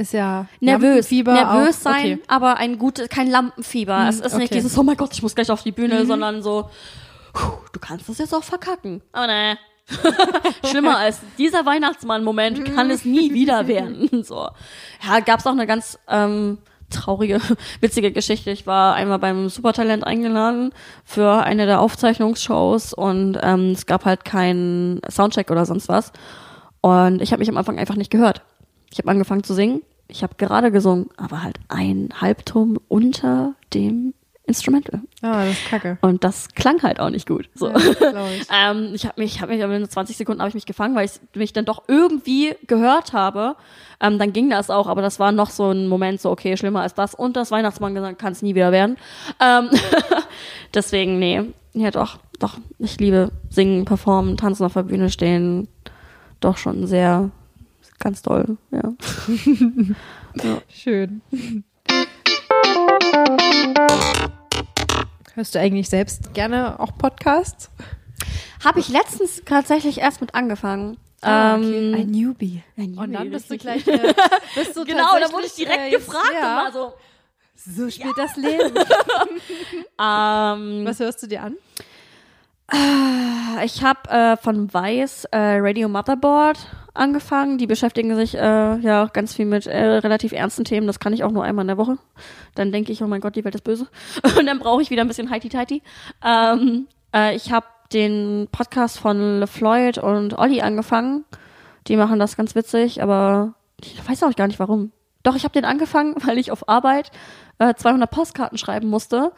ist ja nervös, Lampenfieber nervös auch, sein, Okay. aber ein gutes, kein Lampenfieber. Hm, es ist nicht okay. dieses, oh mein Gott, ich muss gleich auf die Bühne, sondern so, du kannst das jetzt auch verkacken. Aber ne. Schlimmer als dieser Weihnachtsmann-Moment kann es nie wieder werden. So. Ja, gab's auch eine ganz ähm, traurige, witzige Geschichte. Ich war einmal beim Supertalent eingeladen für eine der Aufzeichnungsshows und ähm, es gab halt keinen Soundcheck oder sonst was. Und ich habe mich am Anfang einfach nicht gehört. Ich habe angefangen zu singen. Ich habe gerade gesungen, aber halt ein Halbton unter dem Instrumental. Ah, das ist kacke. Und das klang halt auch nicht gut. So. Ja, ich. ähm, ich habe mich, ich habe mich, in 20 Sekunden habe ich mich gefangen, weil ich mich dann doch irgendwie gehört habe. Ähm, dann ging das auch, aber das war noch so ein Moment, so okay, schlimmer als das. Und das Weihnachtsmann gesagt, kann es nie wieder werden. Ähm, deswegen, nee, ja doch, doch, ich liebe singen, performen, tanzen auf der Bühne stehen, doch schon sehr, ganz toll, ja. Schön. Hörst du eigentlich selbst gerne auch Podcasts? Habe ich letztens tatsächlich erst mit angefangen. Ah, Ähm, Ein Newbie. ein Und dann Newbie, bist du gleich äh, bist du Genau, da wurde ich direkt äh, gefragt. Ja, Immer so, so spielt das Leben. ähm, Was hörst du dir an? Ich habe äh, von Vice äh, Radio Motherboard angefangen. Die beschäftigen sich äh, ja auch ganz viel mit äh, relativ ernsten Themen. Das kann ich auch nur einmal in der Woche. Dann denke ich, oh mein Gott, die Welt ist böse. Und dann brauche ich wieder ein bisschen Heiti-Teiti. Ähm, äh, ich habe den Podcast von LeFloid und Olli angefangen. Die machen das ganz witzig, aber ich weiß auch gar nicht warum. Doch, ich habe den angefangen, weil ich auf Arbeit äh, 200 Postkarten schreiben musste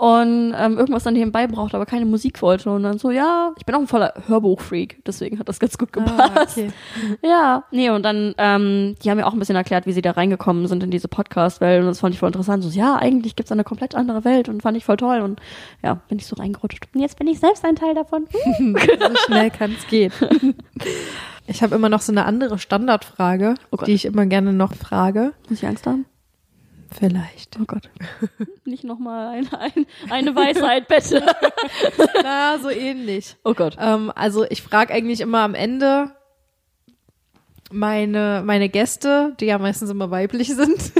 und ähm, irgendwas dann nebenbei brauchte, aber keine Musik wollte. Und dann so, ja, ich bin auch ein voller Hörbuchfreak, deswegen hat das ganz gut gepasst. Ah, okay. Ja, nee, und dann, ähm, die haben mir auch ein bisschen erklärt, wie sie da reingekommen sind in diese Podcast-Welt und das fand ich voll interessant. So, ja, eigentlich gibt's eine komplett andere Welt und fand ich voll toll und ja, bin ich so reingerutscht. Und jetzt bin ich selbst ein Teil davon. so schnell kann es gehen. Ich habe immer noch so eine andere Standardfrage, Oh die ich immer gerne noch frage. Muss ich Angst haben? Vielleicht. Oh Gott. Nicht nochmal ein, ein, eine Weisheit, bitte. Na, so ähnlich. Oh Gott. Ähm, also ich frage eigentlich immer am Ende meine, meine Gäste, die ja meistens immer weiblich sind,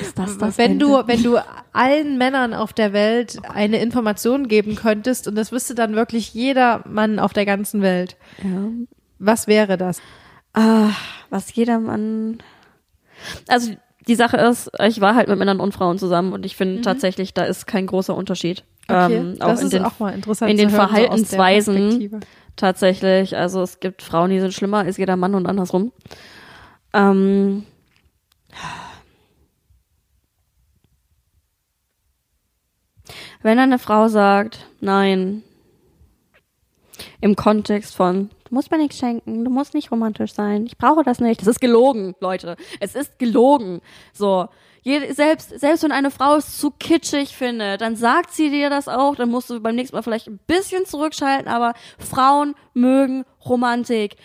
Ist das wenn du, wenn du allen Männern auf der Welt eine Information geben könntest und das wüsste dann wirklich jeder Mann auf der ganzen Welt, Ja. was wäre das? Ah, was jedermann. Also die Sache ist, ich war halt mit Männern und Frauen zusammen und ich finde tatsächlich, da ist kein großer Unterschied. Okay, ähm, auch das in ist den auch mal interessant in den hören, so Verhaltensweisen. Perspektive. tatsächlich. Also es gibt Frauen, die sind schlimmer als jeder Mann und andersrum. Ähm, wenn eine Frau sagt, nein, im Kontext von, du musst mir nichts schenken, du musst nicht romantisch sein, ich brauche das nicht. Das ist gelogen, Leute. Es ist gelogen. So. Jede, selbst, selbst wenn eine Frau es zu kitschig findet, dann sagt sie dir das auch, dann musst du beim nächsten Mal vielleicht ein bisschen zurückschalten, aber Frauen mögen Romantik.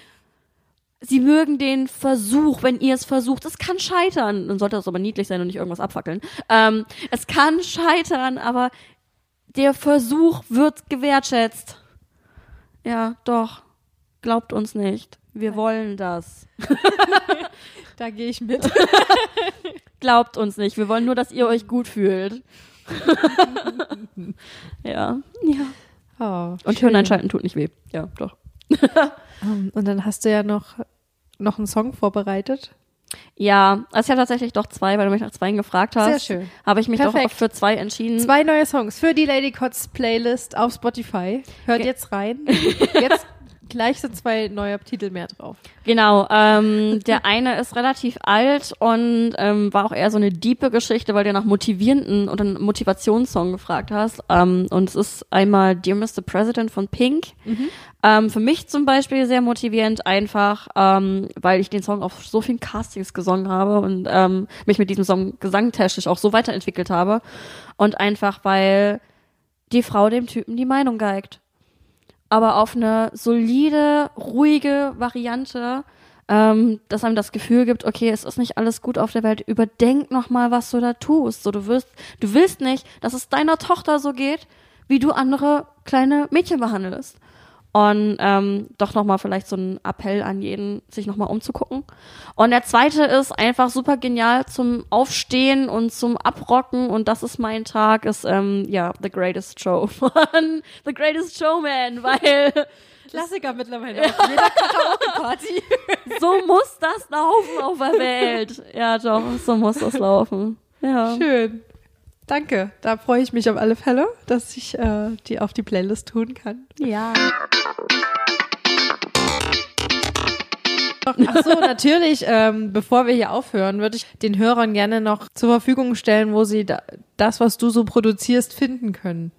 Sie mögen den Versuch, wenn ihr es versucht. Es kann scheitern. Dann sollte das aber niedlich sein und nicht irgendwas abfackeln. Ähm, es kann scheitern, aber der Versuch wird gewertschätzt. Ja, doch. Glaubt uns nicht. Wir wollen das. Da gehe ich mit. Glaubt uns nicht. Wir wollen nur, dass ihr euch gut fühlt. ja. Ja. Oh, Und Hirn einschalten tut nicht weh. Ja, doch. Ähm, Und dann hast du ja noch, noch einen Song vorbereitet. Ja, also ich habe tatsächlich doch zwei, weil du mich nach zwei gefragt hast. Sehr schön. Habe ich mich doch Perfekt. auch für zwei entschieden. Zwei neue Songs für die Lady Cots Playlist auf Spotify. Hört Ge- jetzt rein. Jetzt gleich sind zwei neue Titel mehr drauf. Genau, ähm, der eine ist relativ alt und ähm, war auch eher so eine diepe Geschichte, weil du nach motivierenden und einen Motivationssong gefragt hast. Ähm, und es ist einmal Dear Mr. President von Pink. Ähm, für mich zum Beispiel sehr motivierend, einfach, ähm, weil ich den Song auf so vielen Castings gesungen habe und ähm, mich mit diesem Song gesangtechnisch auch so weiterentwickelt habe. Und einfach, weil die Frau dem Typen die Meinung geigt aber auf eine solide, ruhige Variante, ähm, dass einem das Gefühl gibt, okay, es ist nicht alles gut auf der Welt. Überdenk noch mal, was du da tust. So, du wirst, du willst nicht, dass es deiner Tochter so geht, wie du andere kleine Mädchen behandelst. Und ähm, doch noch mal vielleicht so ein Appell an jeden, sich noch mal umzugucken. Und der zweite ist einfach super genial zum Aufstehen und zum Abrocken. Und das ist mein Tag, ist ähm, ja The Greatest Show von The Greatest Showman, weil Klassiker mittlerweile auf jeder Karaoke-Party. so muss das laufen auf der Welt. Ja, doch, so muss das laufen. Ja. Schön. Danke. Da freue ich mich auf alle Fälle, dass ich äh, die auf die Playlist tun kann. Ja. Ach so, natürlich, ähm, bevor wir hier aufhören, würde ich den Hörern gerne noch zur Verfügung stellen, wo sie da, das, was du so produzierst, finden können.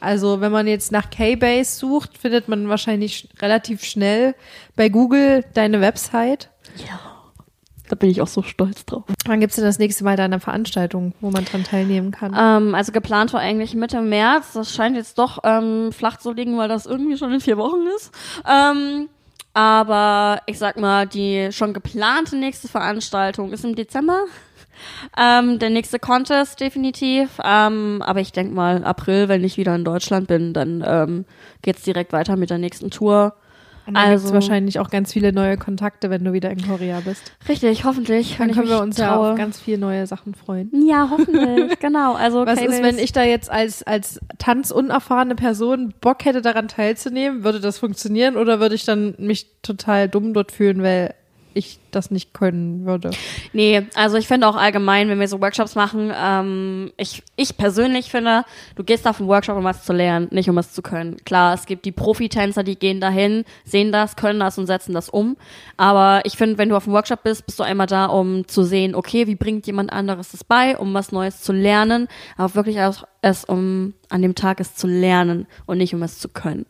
Also, wenn man jetzt nach K-Base sucht, findet man wahrscheinlich sch relativ schnell bei Google deine Website. Da bin ich auch so stolz drauf. Wann gibt's denn das nächste Mal deine Veranstaltung, wo man dran teilnehmen kann? Ähm, also geplant war eigentlich Mitte März. Das scheint jetzt doch ähm, flach zu liegen, weil das irgendwie schon in vier Wochen ist. Ähm, aber ich sag mal, die schon geplante nächste Veranstaltung ist im Dezember. Ähm, der nächste Contest definitiv. Ähm, aber ich denk mal, April, wenn ich wieder in Deutschland bin, dann ähm, geht's direkt weiter mit der nächsten Tour. Und dann Also- wahrscheinlich auch ganz viele neue Kontakte, wenn du wieder in Korea bist. Richtig, hoffentlich. Dann können wir uns ja traue. auf ganz viele neue Sachen freuen. Ja, hoffentlich, genau. Also Was ist, wenn ich da jetzt als, als tanzunerfahrene Person Bock hätte, daran teilzunehmen? Würde das funktionieren oder würde ich dann mich total dumm dort fühlen, weil ich das nicht können würde? Nee, also ich finde auch allgemein, wenn wir so Workshops machen, ähm, ich, ich persönlich finde, du gehst auf einen Workshop, um was zu lernen, nicht um es zu können. Klar, es gibt die Profitänzer, die gehen dahin, sehen das, können das und setzen das um. Aber ich finde, wenn du auf einem Workshop bist, bist du einmal da, um zu sehen, okay, wie bringt jemand anderes das bei, um was Neues zu lernen, aber wirklich auch es um an dem Tag es zu lernen und nicht um es zu können.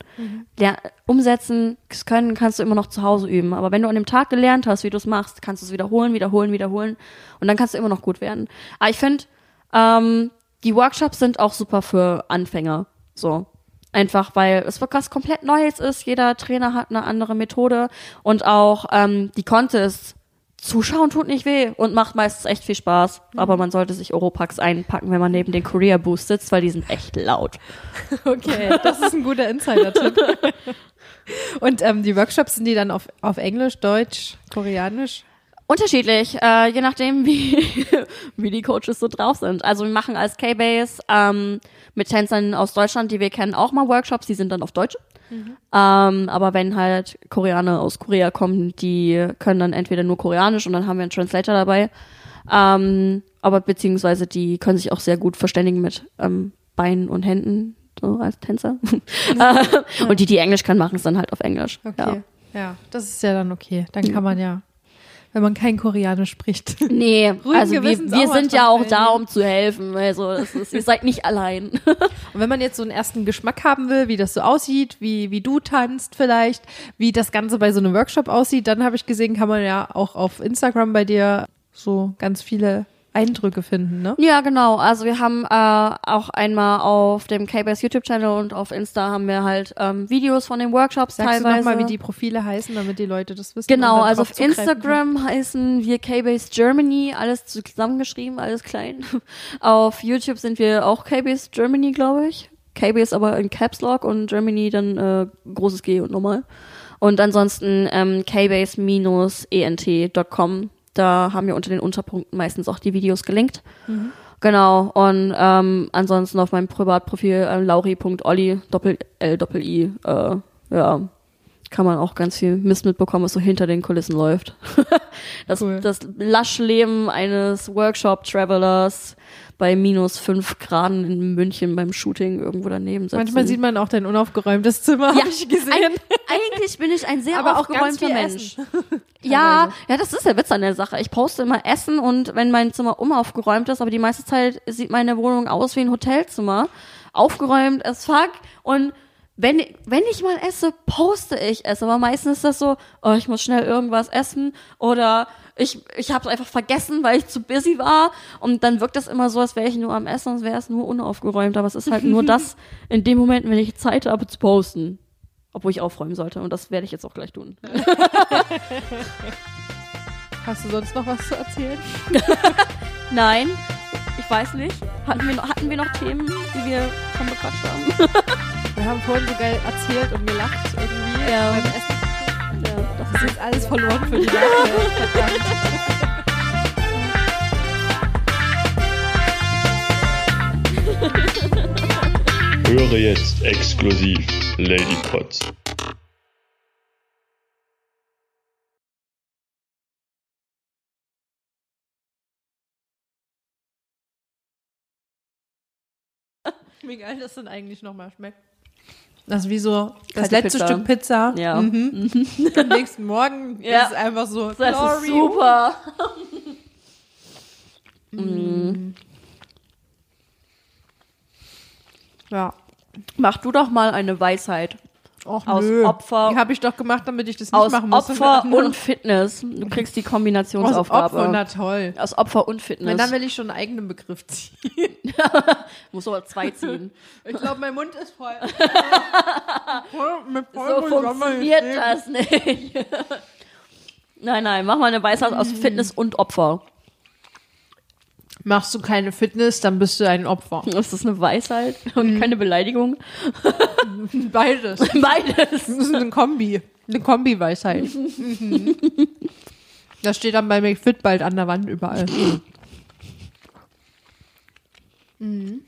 Der, umsetzen, können kannst du immer noch zu Hause üben. Aber wenn du an dem Tag gelernt hast, wie du es machst, kannst du es wiederholen, wiederholen, wiederholen und dann kannst du immer noch gut werden. Aber ich finde, ähm, die Workshops sind auch super für Anfänger. So. Einfach, weil es was komplett Neues ist. Jeder Trainer hat eine andere Methode und auch ähm, die Contests. Zuschauen tut nicht weh und macht meistens echt viel Spaß. Aber man sollte sich Oropax einpacken, wenn man neben den Career Boost sitzt, weil die sind echt laut. Okay, das ist ein guter Insider-Tipp. Und ähm, die Workshops sind die dann auf, auf Englisch, Deutsch, Koreanisch? Unterschiedlich, äh, je nachdem, wie, wie die Coaches so drauf sind. Also wir machen als K-Base ähm, mit Tänzern aus Deutschland, die wir kennen, auch mal Workshops, die sind dann auf Deutsch. Ähm, aber wenn halt Koreaner aus Korea kommen, die können dann entweder nur Koreanisch und dann haben wir einen Translator dabei. Ähm, aber beziehungsweise die können sich auch sehr gut verständigen mit ähm, Beinen und Händen, so als Tänzer. Äh, und die, die Englisch können, machen es dann halt auf Englisch. Ja. Okay. Ja. das ist ja dann okay. Dann kann man ja, wenn man kein Koreanisch spricht. Nee, Ruhigen also wir, wir sind ja auch da, um zu helfen. Also ist, ihr seid nicht allein. Und wenn man jetzt so einen ersten Geschmack haben will, wie das so aussieht, wie, wie du tanzt vielleicht, wie das Ganze bei so einem Workshop aussieht, dann habe ich gesehen, kann man ja auch auf Instagram bei dir so ganz viele Eindrücke finden, ne? ja, genau. Also wir haben äh, auch einmal auf dem K-Base YouTube-Channel und auf Insta haben wir halt ähm, Videos von den Workshops Sagst teilweise. du nochmal, wie die Profile heißen, damit die Leute das wissen? Genau, also auf können? Instagram heißen wir K-Base Germany, alles zusammengeschrieben, alles klein. Auf YouTube sind wir auch K-Base Germany, glaube ich. K-Base aber in Caps Lock und Germany dann äh, großes G und normal. Und ansonsten ähm, kbase-ent.com. Da haben wir unter den Unterpunkten meistens auch die Videos gelinkt. Genau. Und ähm, ansonsten auf meinem Privatprofil äh, lauri.olli, doppel L, doppel I, äh, ja, kann man auch ganz viel Mist mitbekommen, was so hinter den Kulissen läuft. das, Cool. das Laschleben eines Workshop-Travelers bei minus fünf Grad in München beim Shooting irgendwo daneben sitzen. Manchmal sieht man auch dein unaufgeräumtes Zimmer, ja, habe ich gesehen. Eig eigentlich bin ich ein sehr Aber auch ganz aufgeräumter viel Mensch. Ja, ja, das ist der Witz an der Sache. Ich poste immer Essen und wenn mein Zimmer unaufgeräumt ist, aber die meiste Zeit sieht meine Wohnung aus wie ein Hotelzimmer, aufgeräumt as fuck und wenn, wenn ich mal esse, poste ich es. Aber meistens ist das so, oh, ich muss schnell irgendwas essen oder ich, ich habe es einfach vergessen, weil ich zu busy war. Und dann wirkt das immer so, als wäre ich nur am Essen, als wäre es nur unaufgeräumt. Aber es ist halt nur das in dem Moment, wenn ich Zeit habe zu posten. Obwohl ich aufräumen sollte. Und das werde ich jetzt auch gleich tun. Hast du sonst noch was zu erzählen? Nein, ich weiß nicht. Hatten wir, noch- hatten wir noch Themen, die wir schon bequatscht haben? Wir haben vorhin so geil erzählt und gelacht irgendwie Ja. beim Essen. Ja, das ist jetzt alles verloren für die. Verdammt. Höre jetzt exklusiv Lady Kotz. Wie geil das denn eigentlich nochmal schmeckt. Das ist wie so das Kalte letzte Pizza. Stück Pizza. Ja. Mhm. Am nächsten Morgen Ja. ist es einfach so. Das ist Glory. super. Ja. Mach du doch mal eine Weisheit. Och, Aus nö. Opfer- Die habe ich doch gemacht, damit ich das nicht Aus machen muss. Opfer und Fitness. Du kriegst die Aus Kombinationsaufgabe. Opfer, na toll. Aus Opfer und Na, Fitness. dann will ich schon einen eigenen Begriff ziehen. Muss aber zwei ziehen. Ich glaube, mein Mund ist voll. Voll- mit so vollem Sommer funktioniert das nicht. nein, nein, mach mal eine Weisheit aus Mhm. Fitness und Opfer machst du keine Fitness, dann bist du ein Opfer. Ist das eine Weisheit und mhm. keine Beleidigung? Beides. Beides. Das ist eine Kombi. Eine Kombi-Weisheit. Mhm. Das steht dann bei McFit bald an der Wand überall. Mhm. mhm.